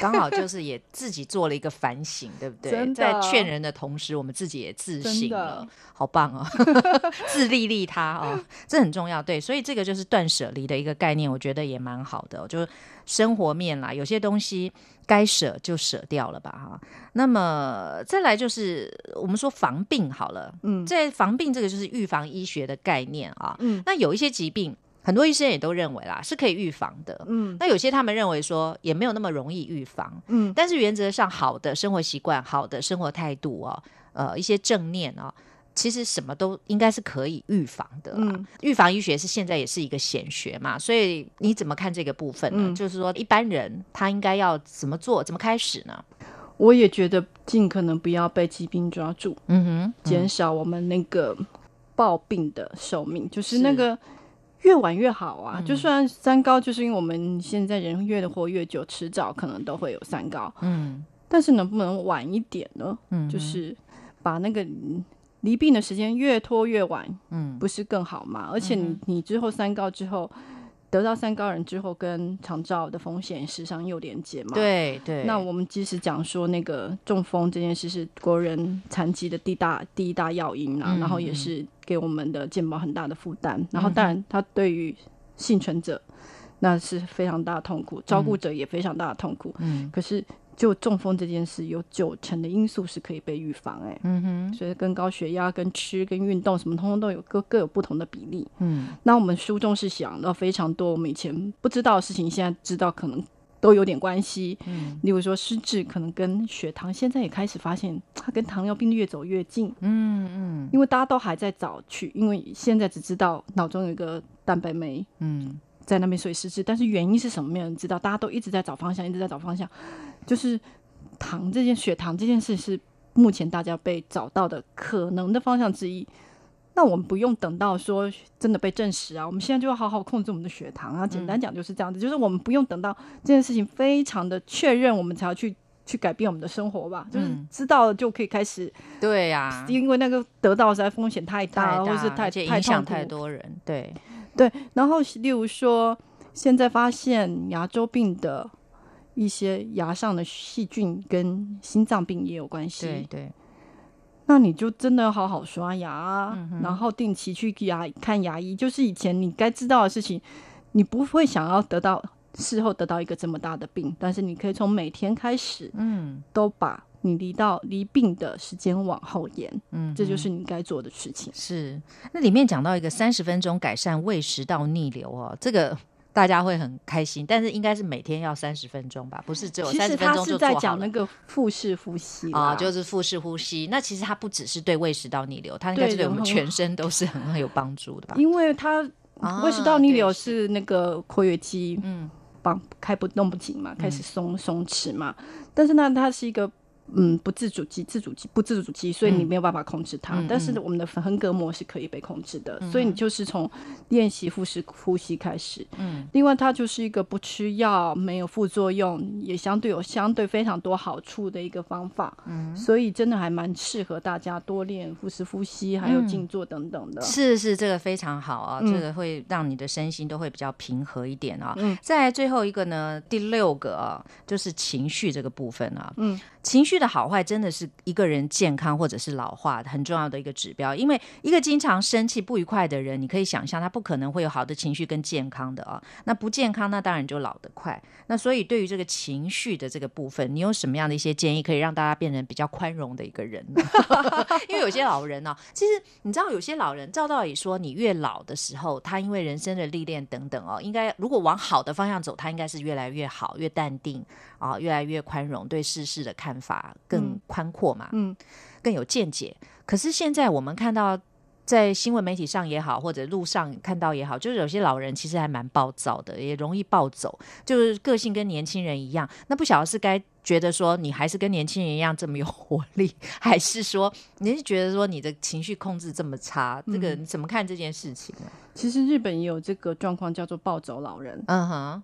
刚好就是也自己做了一个反省，对不对？在劝人的同时，我们自己也自省了，好棒哦！自利利他哦，这很重要。对，所以这个就是断舍离的一个概念，我觉得也蛮好的。就是生活面啦，有些东西该舍就舍掉了吧，哈。那么再来就是我们说防病好了，嗯，在防病这个就是预防医学的概念啊，嗯，那有一些疾病。很多医生也都认为啦，是可以预防的。嗯，那有些他们认为说也没有那么容易预防。嗯，但是原则上，好的生活习惯、好的生活态度哦，呃，一些正念哦，其实什么都应该是可以预防的。嗯，预防医学是现在也是一个显学嘛，所以你怎么看这个部分呢？就是说，一般人他应该要怎么做？怎么开始呢？我也觉得尽可能不要被疾病抓住。嗯哼，减少我们那个暴病的寿命，就是那个。越晚越好啊。就算三高，就是因为我们现在人越活越久，迟早可能都会有三高。嗯，但是能不能晚一点呢？嗯，就是把那个离病的时间越拖越晚，嗯，不是更好吗？而且你你之后三高之后。得到三高人之后，跟肠照的风险时常有连接嘛？对对。那我们即使讲说那个中风这件事是国人残疾的第大第一大要因啊，然后也是给我们的健保很大的负担。然后当然，它对于幸存者那是非常大的痛苦，照顾者也非常大的痛苦。嗯。可是。就中风这件事，有九成的因素是可以被预防，哎，嗯哼，所以跟高血压、跟吃、跟运动什么，通通都有各各有不同的比例，嗯，那我们书中是想到非常多我们以前不知道的事情，现在知道可能都有点关系，嗯，例如说失智可能跟血糖，现在也开始发现它跟糖尿病越走越近，嗯嗯，因为大家都还在找去，因为现在只知道脑中有一个蛋白酶，嗯。在那边所以失智，但是原因是什么？没有人知道。大家都一直在找方向，一直在找方向。就是糖这件血糖这件事是目前大家被找到的可能的方向之一。那我们不用等到说真的被证实啊，我们现在就要好好控制我们的血糖啊。简单讲就是这样子，就是我们不用等到这件事情非常的确认，我们才要去去改变我们的生活吧。就是知道了就可以开始。对呀，因为那个得到实在风险太大，或是太太影响太多人。对。对，然后例如说，现在发现牙周病的一些牙上的细菌跟心脏病也有关系。对对，那你就真的要好好刷牙，然后定期去牙看牙医。就是以前你该知道的事情，你不会想要得到事后得到一个这么大的病，但是你可以从每天开始，嗯，都把。你离到离病的时间往后延，嗯，这就是你该做的事情。是，那里面讲到一个三十分钟改善胃食道逆流哦，这个大家会很开心，但是应该是每天要三十分钟吧？不是只有三十分钟就在讲那个腹式呼吸啊，就是腹式呼吸。那其实它不只是对胃食道逆流，它应该是对我们全身都是很很有帮助的吧？因为它胃食道逆流是那个括约肌，嗯，绑开不弄不紧嘛，开始松松弛嘛，但是呢，它是一个。嗯，不自主肌、自主肌、不自主肌，所以你没有办法控制它。但是我们的横膈膜是可以被控制的，所以你就是从练习腹式呼吸开始。嗯，另外它就是一个不吃药、没有副作用，也相对有相对非常多好处的一个方法。嗯，所以真的还蛮适合大家多练腹式呼吸，还有静坐等等的。是是，这个非常好啊，这个会让你的身心都会比较平和一点啊。嗯，再最后一个呢，第六个啊，就是情绪这个部分啊。嗯。情绪的好坏真的是一个人健康或者是老化很重要的一个指标，因为一个经常生气不愉快的人，你可以想象他不可能会有好的情绪跟健康的啊。那不健康，那当然就老得快。那所以对于这个情绪的这个部分，你有什么样的一些建议，可以让大家变成比较宽容的一个人呢？因为有些老人呢，其实你知道，有些老人照道理说，你越老的时候，他因为人生的历练等等哦，应该如果往好的方向走，他应该是越来越好，越淡定啊，越来越宽容，对世事的看。法更宽阔嘛，嗯，更有见解。可是现在我们看到，在新闻媒体上也好，或者路上看到也好，就是有些老人其实还蛮暴躁的，也容易暴走，就是个性跟年轻人一样。那不晓得是该觉得说你还是跟年轻人一样这么有活力，还是说你是觉得说你的情绪控制这么差？这个你怎么看这件事情呢？其实日本也有这个状况，叫做暴走老人。嗯哼。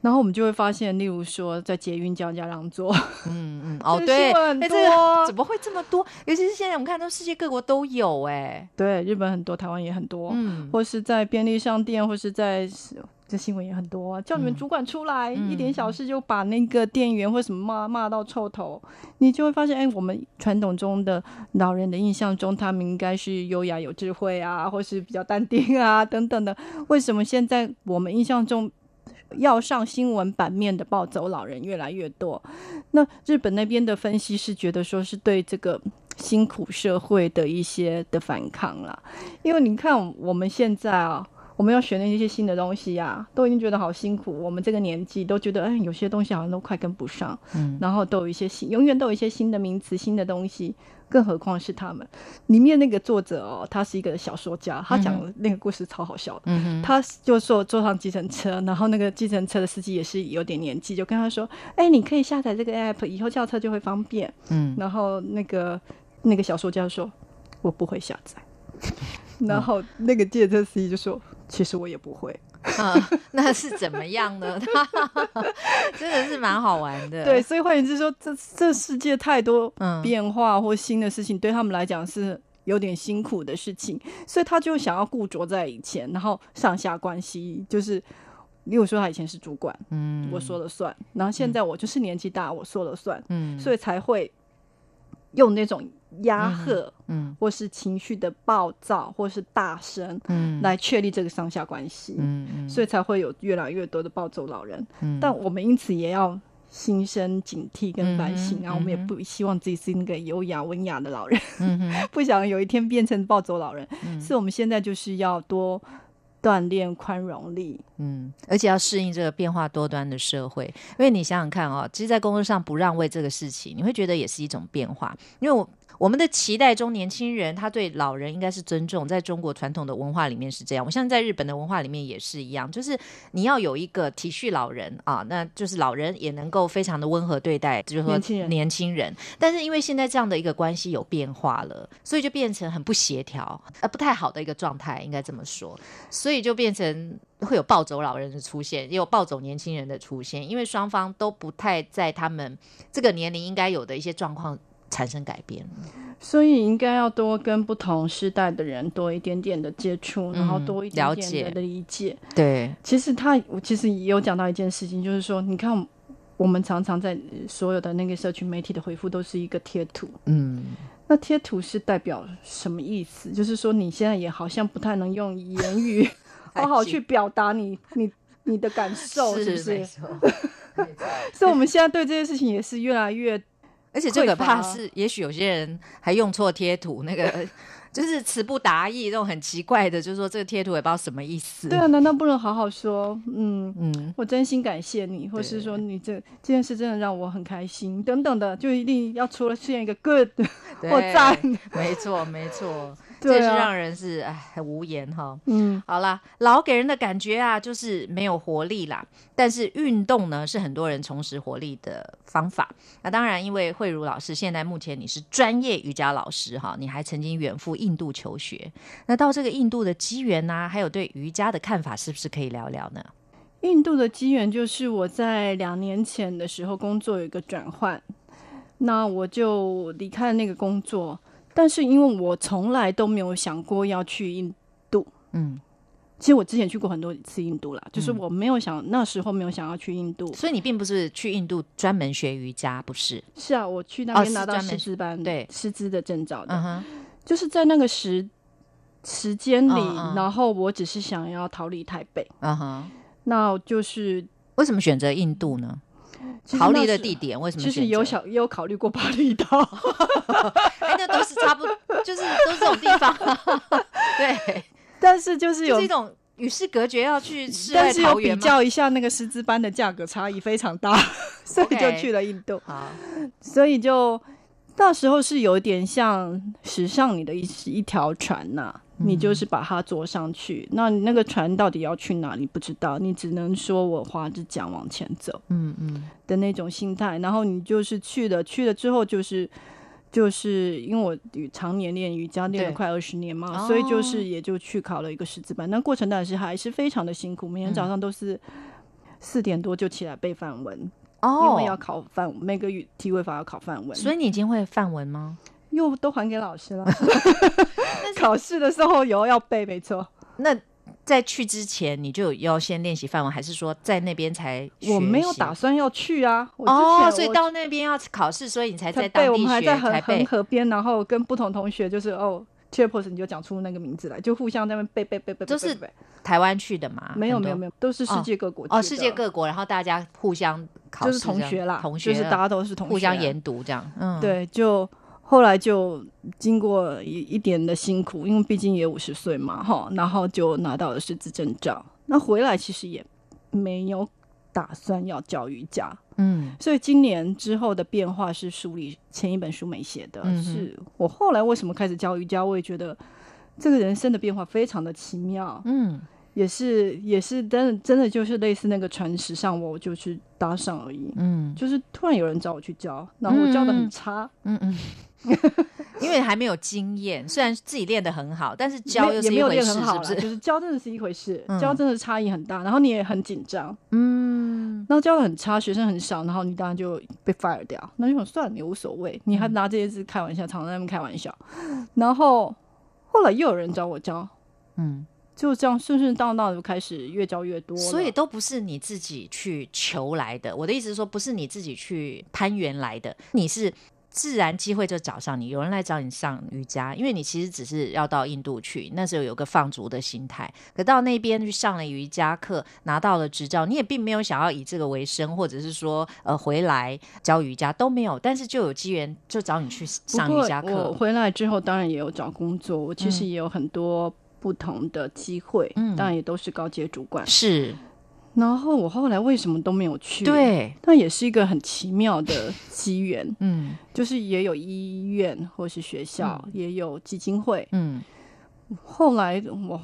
然后我们就会发现，例如说在捷运叫人家让座，嗯嗯，哦对，哎这个怎么会这么多？尤其是现在我们看到世界各国都有，哎，对，日本很多，台湾也很多，嗯，或是在便利商店，或是在这新闻也很多，叫你们主管出来，一点小事就把那个店员或什么骂骂到臭头，你就会发现，哎，我们传统中的老人的印象中，他们应该是优雅有智慧啊，或是比较淡定啊等等的，为什么现在我们印象中？要上新闻版面的暴走老人越来越多，那日本那边的分析是觉得说是对这个辛苦社会的一些的反抗啦，因为你看我们现在啊。我们要学那些新的东西呀，都已经觉得好辛苦。我们这个年纪都觉得，哎，有些东西好像都快跟不上。嗯，然后都有一些新，永远都有一些新的名词、新的东西。更何况是他们里面那个作者哦，他是一个小说家，他讲那个故事超好笑的。嗯他就说坐上计程车，然后那个计程车的司机也是有点年纪，就跟他说：“哎，你可以下载这个 app，以后叫车就会方便。”嗯，然后那个那个小说家说：“我不会下载。”然后那个计程车司机就说。其实我也不会。那是怎么样呢？真的是蛮好玩的。对，所以换言之说，这这世界太多变化或新的事情，对他们来讲是有点辛苦的事情，所以他就想要固着在以前，然后上下关系就是，例如说他以前是主管，嗯，我说了算，然后现在我就是年纪大，我说了算，嗯，所以才会用那种。压迫，嗯，或是情绪的暴躁，或是大声，嗯，来确立这个上下关系，嗯嗯，所以才会有越来越多的暴走老人。嗯，但我们因此也要心生警惕跟反省，然后我们也不希望自己是那个优雅文雅的老人，嗯 不想有一天变成暴走老人。嗯，所以我们现在就是要多。锻炼宽容力，嗯，而且要适应这个变化多端的社会。因为你想想看哦，其实，在工作上不让位这个事情，你会觉得也是一种变化。因为我我们的期待中，年轻人他对老人应该是尊重，在中国传统的文化里面是这样。我相信在日本的文化里面也是一样，就是你要有一个体恤老人啊，那就是老人也能够非常的温和对待，就是说年轻人。但是因为现在这样的一个关系有变化了，所以就变成很不协调，呃，不太好的一个状态，应该这么说。所以就变成会有暴走老人的出现，也有暴走年轻人的出现，因为双方都不太在他们这个年龄应该有的一些状况产生改变，所以应该要多跟不同时代的人多一点点的接触，然后多一点点的理解。对，其实他我其实也有讲到一件事情，就是说，你看我们常常在所有的那个社群媒体的回复都是一个贴图，嗯。那贴图是代表什么意思？就是说你现在也好像不太能用言语 好好去表达你你你的感受，是不是？所以我们现在对这件事情也是越来越，而且最可怕是，也许有些人还用错贴图那个。就是词不达意，那种很奇怪的，就是说这个贴图也不知道什么意思。对啊，难道不能好好说？嗯嗯，我真心感谢你，或是说你这这件事真的让我很开心，等等的，就一定要除了出现一个 good 或赞。没错，没错。这是让人是哎很无言哈。嗯，好啦，老给人的感觉啊，就是没有活力啦。但是运动呢，是很多人重拾活力的方法。那当然，因为慧茹老师现在目前你是专业瑜伽老师哈，你还曾经远赴印度求学。那到这个印度的机缘呢，还有对瑜伽的看法，是不是可以聊聊呢？印度的机缘就是我在两年前的时候工作有一个转换，那我就离开了那个工作。但是因为我从来都没有想过要去印度，嗯，其实我之前去过很多次印度了，就是我没有想那时候没有想要去印度，所以你并不是去印度专门学瑜伽，不是？是啊，我去那边拿到师资班，对。师资的证照的，就是在那个时时间里，然后我只是想要逃离台北，嗯哼，那就是为什么选择印度呢？逃离的地点为什么？其实有小也有考虑过巴厘岛，哎，那都是差不，就是都是这种地方。对，但是就是有一种与世隔绝，要去世但是有比较一下那个师资班的价格差异非常大，所以就去了印度。好，所以就到时候是有点像时尚你的一一条船呐。你就是把它坐上去，那你那个船到底要去哪里不知道，你只能说我划着桨往前走，嗯嗯的那种心态。然后你就是去了，去了之后就是就是因为我常年练瑜伽练了快二十年嘛，所以就是也就去考了一个识字班。那过程当然是还是非常的辛苦，每天早上都是四点多就起来背范文哦，因为要考范每个语体位法要考范文。所以你已经会范文吗？又都还给老师了。考试的时候有要背，没错。那在去之前，你就要先练习范文，还是说在那边才？我没有打算要去啊。哦，所以到那边要考试，所以你才在当地学。我们还在横横河边，然后跟不同同学就是哦 c h e p o s 你就讲出那个名字来，就互相在那边背背背背。都是台湾去的嘛？没有没有没有，都是世界各国哦，世界各国，然后大家互相考就是同学啦，同学就是大家都是同学，互相研读这样。嗯，对，就。后来就经过一一点的辛苦，因为毕竟也五十岁嘛，哈，然后就拿到了师资证照。那回来其实也没有打算要教瑜伽，嗯，所以今年之后的变化是书里前一本书没写的，是我后来为什么开始教瑜伽，我也觉得这个人生的变化非常的奇妙，嗯。也是也是真的真的就是类似那个传时上我就去搭上而已。嗯，就是突然有人找我去教，然后我教的很差。嗯嗯。因为还没有经验，虽然自己练得很好，但是教又是一回事，是不是？就是教真的是一回事，教真的差异很大，然后你也很紧张，嗯，然后教的很差，学生很少，然后你当然就被 fire 掉，那就想算了，你无所谓，你还拿这些字开玩笑，常常在那边开玩笑，然后后来又有人找我教，嗯，就这样顺顺当当就开始越教越多，所以都不是你自己去求来的。我的意思是说，不是你自己去攀援来的，你是。自然机会就找上你，有人来找你上瑜伽，因为你其实只是要到印度去，那时候有个放逐的心态。可到那边去上了瑜伽课，拿到了执照，你也并没有想要以这个为生，或者是说呃回来教瑜伽都没有。但是就有机缘就找你去上瑜伽课。回来之后当然也有找工作，我其实也有很多不同的机会，嗯，当然也都是高阶主管是。然后我后来为什么都没有去？对，那也是一个很奇妙的机缘。嗯，就是也有医院或是学校，也有基金会。嗯，后来我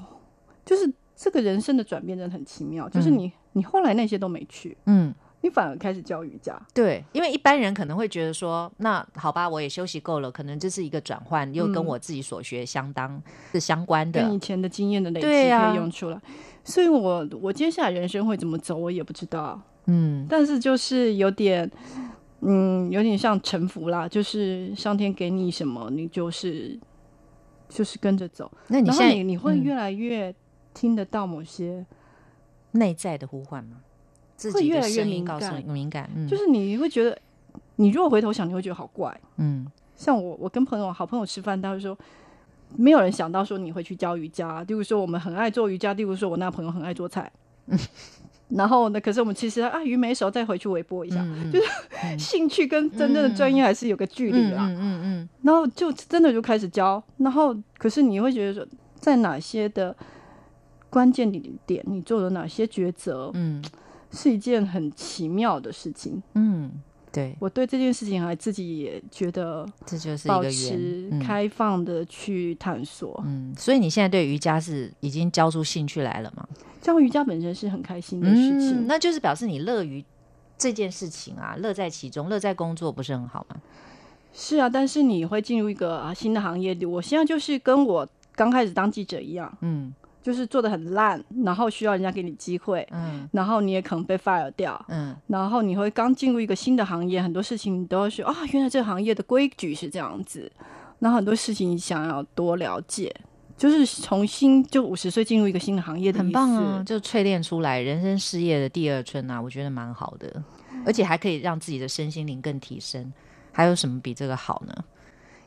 就是这个人生的转变真的很奇妙。就是你，你后来那些都没去，嗯，你反而开始教瑜伽。对，因为一般人可能会觉得说，那好吧，我也休息够了，可能这是一个转换，又跟我自己所学相当是相关的，跟以前的经验的累积可以用出来。所以，我我接下来人生会怎么走，我也不知道。嗯，但是就是有点，嗯，有点像臣服啦，就是上天给你什么，你就是就是跟着走。那你现在你会越来越听得到某些内在的呼唤吗？会越来越敏感，敏感。嗯，就是你会觉得，你如果回头想，你会觉得好怪。嗯，像我，我跟朋友好朋友吃饭，他会说。没有人想到说你会去教瑜伽，例如说我们很爱做瑜伽，例如说我那朋友很爱做菜，然后呢，可是我们其实啊鱼没熟再回去微波一下，就是兴趣跟真正的专业还是有个距离的。嗯嗯嗯。然后就真的就开始教，然后可是你会觉得说，在哪些的关键点，你做了哪些抉择，嗯，是一件很奇妙的事情，嗯。对我对这件事情还自己也觉得，这就是保持开放的去探索。嗯，所以你现在对瑜伽是已经教出兴趣来了吗？教瑜伽本身是很开心的事情，那就是表示你乐于这件事情啊，乐在其中，乐在工作不是很好吗？是啊，但是你会进入一个啊新的行业里，我现在就是跟我刚开始当记者一样，嗯。就是做的很烂，然后需要人家给你机会，嗯，然后你也可能被 fire 掉，嗯，然后你会刚进入一个新的行业，很多事情你都要说啊，原来这个行业的规矩是这样子，然后很多事情你想要多了解，就是重新就五十岁进入一个新的行业的很棒啊，就淬炼出来人生事业的第二春啊，我觉得蛮好的，而且还可以让自己的身心灵更提升，还有什么比这个好呢？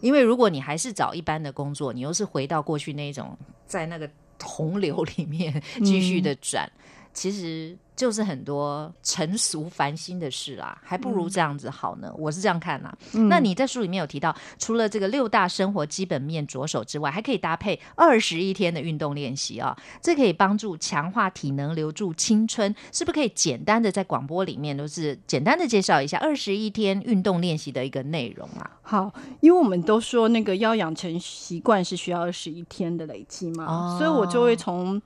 因为如果你还是找一般的工作，你又是回到过去那种在那个。洪流里面 继续的转，其实就是很多成熟烦心的事啊，还不如这样子好呢。我是这样看呐。那你在书里面有提到，除了这个六大生活基本面着手之外，还可以搭配二十一天的运动练习啊，这可以帮助强化体能，留住青春。是不是可以简单的在广播里面都是简单的介绍一下二十一天运动练习的一个内容啊？好，因为我们都说那个要养成习惯是需要二十一天的累积嘛，所以我就会从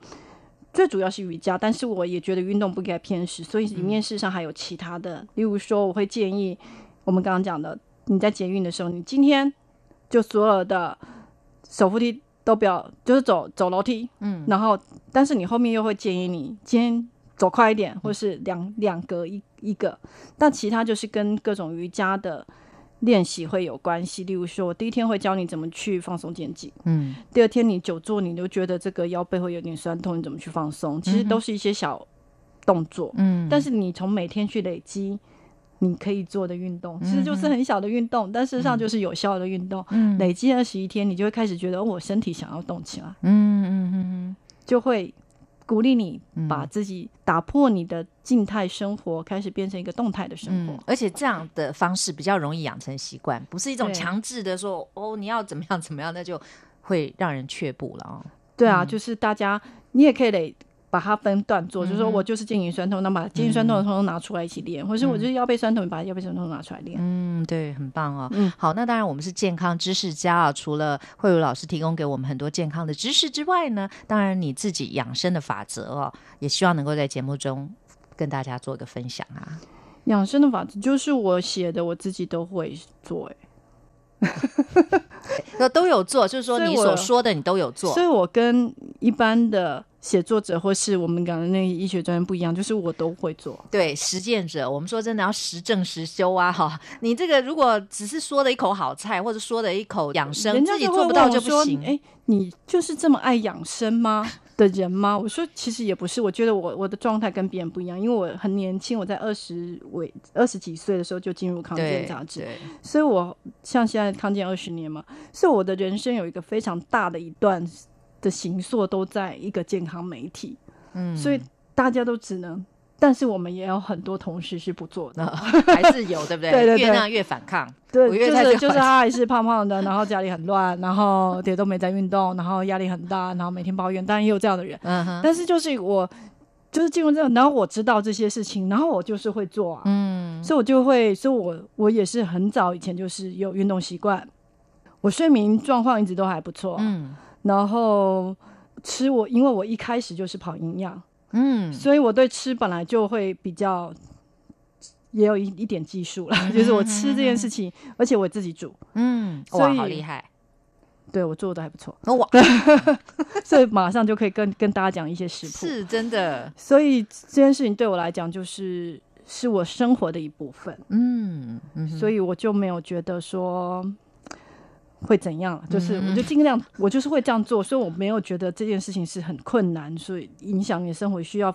最主要是瑜伽，但是我也觉得运动不该偏食，所以里面事实上还有其他的，例如说我会建议我们刚刚讲的，你在捷运的时候，你今天就所有的手扶梯都不要，就是走走楼梯，嗯，然后但是你后面又会建议你今天走快一点，或是两两格一一个，但其他就是跟各种瑜伽的。练习会有关系，例如说，我第一天会教你怎么去放松肩颈，嗯，第二天你久坐，你就觉得这个腰背会有点酸痛，你怎么去放松？其实都是一些小动作，嗯，但是你从每天去累积你可以做的运动，其实就是很小的运动，但事实上就是有效的运动。嗯，累积二十一天，你就会开始觉得我身体想要动起来，嗯嗯嗯，就会。鼓励你把自己打破你的静态生活，开始变成一个动态的生活。而且这样的方式比较容易养成习惯，不是一种强制的说哦，你要怎么样怎么样，那就会让人却步了啊。对啊，就是大家你也可以累把它分段做，就是说我就是肩颈酸痛，那把肩颈酸痛的痛拿出来一起练，或是我就是腰背酸痛，把腰背酸痛拿出来练。嗯，对，很棒哦。嗯，好，那当然我们是健康知识家啊，除了慧茹老师提供给我们很多健康的知识之外呢，当然你自己养生的法则哦，也希望能够在节目中跟大家做一个分享啊。养生的法则就是我写的，我自己都会做，哎。都都有做，就是说你所说的你都有做，所以我跟一般的写作者或是我们讲的那个医学专业不一样，就是我都会做。对，实践者，我们说真的要实证实修啊！哈，你这个如果只是说的一口好菜，或者说的一口养生，自己做不到就不行。哎，你就是这么爱养生吗？的人吗？我说其实也不是，我觉得我我的状态跟别人不一样，因为我很年轻，我在二十尾二十几岁的时候就进入康健杂志，所以我像现在康健二十年嘛，所以我的人生有一个非常大的一段的形塑都在一个健康媒体，嗯，所以大家都只能。但是我们也有很多同事是不做的，还是有，对不对？对对对，越那样越反抗。对，就是就是他还是胖胖的，然后家里很乱，然后 也都没在运动，然后压力很大，然后每天抱怨。当然也有这样的人，嗯哼。但是就是我，就是进入这个，然后我知道这些事情，然后我就是会做啊，嗯。所以我就会，所以我我也是很早以前就是有运动习惯，我睡眠状况一直都还不错，嗯。然后吃我，因为我一开始就是跑营养。嗯，所以我对吃本来就会比较，也有一一点技术了，就是我吃这件事情，而且我自己煮，嗯，哇，好厉害，对我做的还不错，哇，所以马上就可以跟跟大家讲一些食谱，是真的，所以这件事情对我来讲就是是我生活的一部分，嗯，所以我就没有觉得说。会怎样？就是我就尽量，我就是会这样做，所以我没有觉得这件事情是很困难，所以影响你的生活需要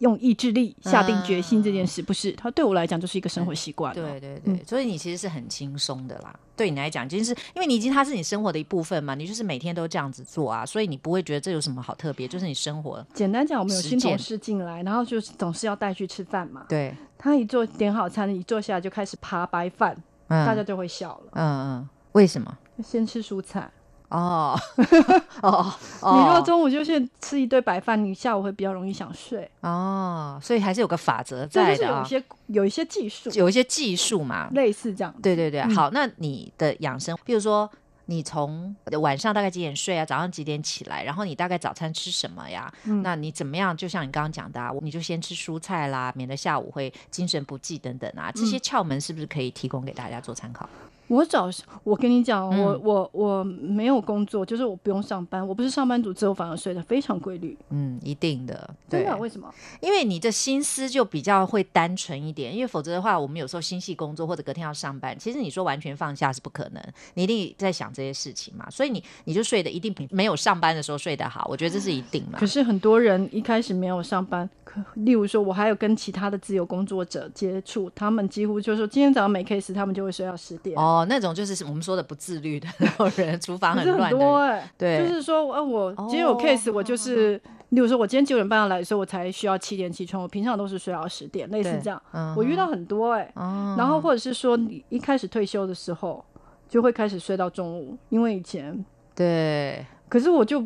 用意志力下定决心这件事，不是？它对我来讲就是一个生活习惯。对对对，所以你其实是很轻松的啦。对你来讲，其实是因为你已经它是你生活的一部分嘛，你就是每天都这样子做啊，所以你不会觉得这有什么好特别，就是你生活。简单讲，我们有新同事进来，然后就是总是要带去吃饭嘛。对，他一坐点好餐，一坐下来就开始扒白饭，大家就会笑了。嗯嗯，为什么？先吃蔬菜哦 哦，你如果中午就先吃一堆白饭，你下午会比较容易想睡哦。所以还是有个法则在的啊，有一些有一些技术，有一些技术嘛，类似这样。对对对，好，那你的养生，比如说你从晚上大概几点睡啊？早上几点起来？然后你大概早餐吃什么呀？那你怎么样？就像你刚刚讲的，啊，你就先吃蔬菜啦，免得下午会精神不济等等啊。这些窍门是不是可以提供给大家做参考？我早，我跟你讲，我我我没有工作，就是我不用上班，我不是上班族，之后反而睡得非常规律。嗯，一定的，对啊，为什么？因为你的心思就比较会单纯一点，因为否则的话，我们有时候心系工作或者隔天要上班，其实你说完全放下是不可能，你一定在想这些事情嘛，所以你你就睡得一定比没有上班的时候睡得好，我觉得这是一定的。可是很多人一开始没有上班，可例如说我还有跟其他的自由工作者接触，他们几乎就是说今天早上没 case，他们就会睡到十点。哦，那种就是我们说的不自律的那种人，厨房很乱的。对，就是说，呃，我今天有 case，我就是，例如说，我今天九点半要来的时候，我才需要七点起床。我平常都是睡到十点，类似这样。我遇到很多哎，然后或者是说，你一开始退休的时候，就会开始睡到中午，因为以前对，可是我就。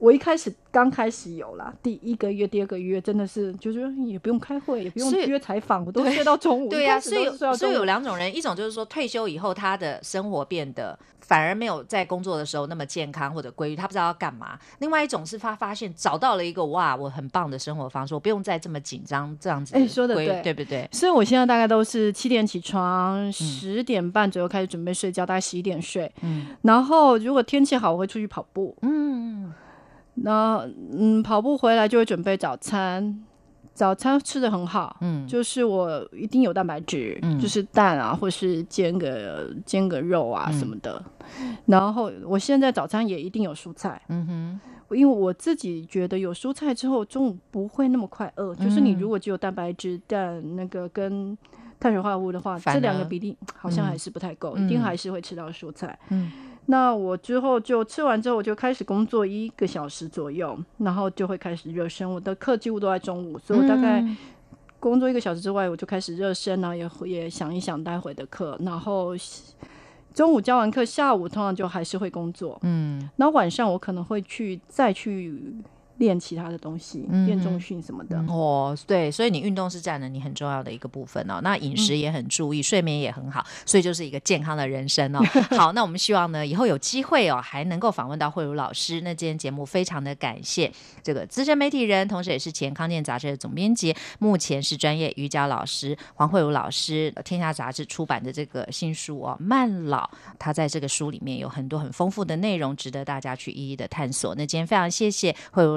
我一开始刚开始有啦，第一个月、第二个月真的是，就是也不用开会，也不用约采访，我都睡到中午。对呀，所以所以有两种人，一种就是说退休以后他的生活变得反而没有在工作的时候那么健康或者规律，他不知道要干嘛。另外一种是他发现找到了一个哇，我很棒的生活方式，我不用再这么紧张这样子。哎，说的对，对不对？所以我现在大概都是七点起床，十点半左右开始准备睡觉，大概十一点睡。嗯，然后如果天气好，我会出去跑步。嗯。那嗯，跑步回来就会准备早餐，早餐吃的很好，嗯，就是我一定有蛋白质，嗯，就是蛋啊，或是煎个煎个肉啊什么的。然后我现在早餐也一定有蔬菜，嗯哼，因为我自己觉得有蔬菜之后中午不会那么快饿，就是你如果只有蛋白质、蛋那个跟碳水化合物的话，这两个比例好像还是不太够，一定还是会吃到蔬菜，嗯。那我之后就吃完之后，我就开始工作一个小时左右，然后就会开始热身。我的课几乎都在中午，所以我大概工作一个小时之外，我就开始热身然后，也也想一想待会的课。然后中午教完课，下午通常就还是会工作。嗯，然后晚上我可能会去再去练其他的东西，练重训什么的。哦，对，所以你运动是占了你很重要的一个部分哦。那饮食也很注意，睡眠也很好，所以就是一个健康的人生哦。好，那我们希望呢，以后有机会哦，还能够访问到慧茹老师。那今天节目非常的感谢这个资深媒体人，同时也是前康健杂志的总编辑，目前是专业瑜伽老师黄慧茹老师，天下杂志出版的这个新书哦《慢老》，他在这个书里面有很多很丰富的内容，值得大家去一一的探索。那今天非常谢谢慧茹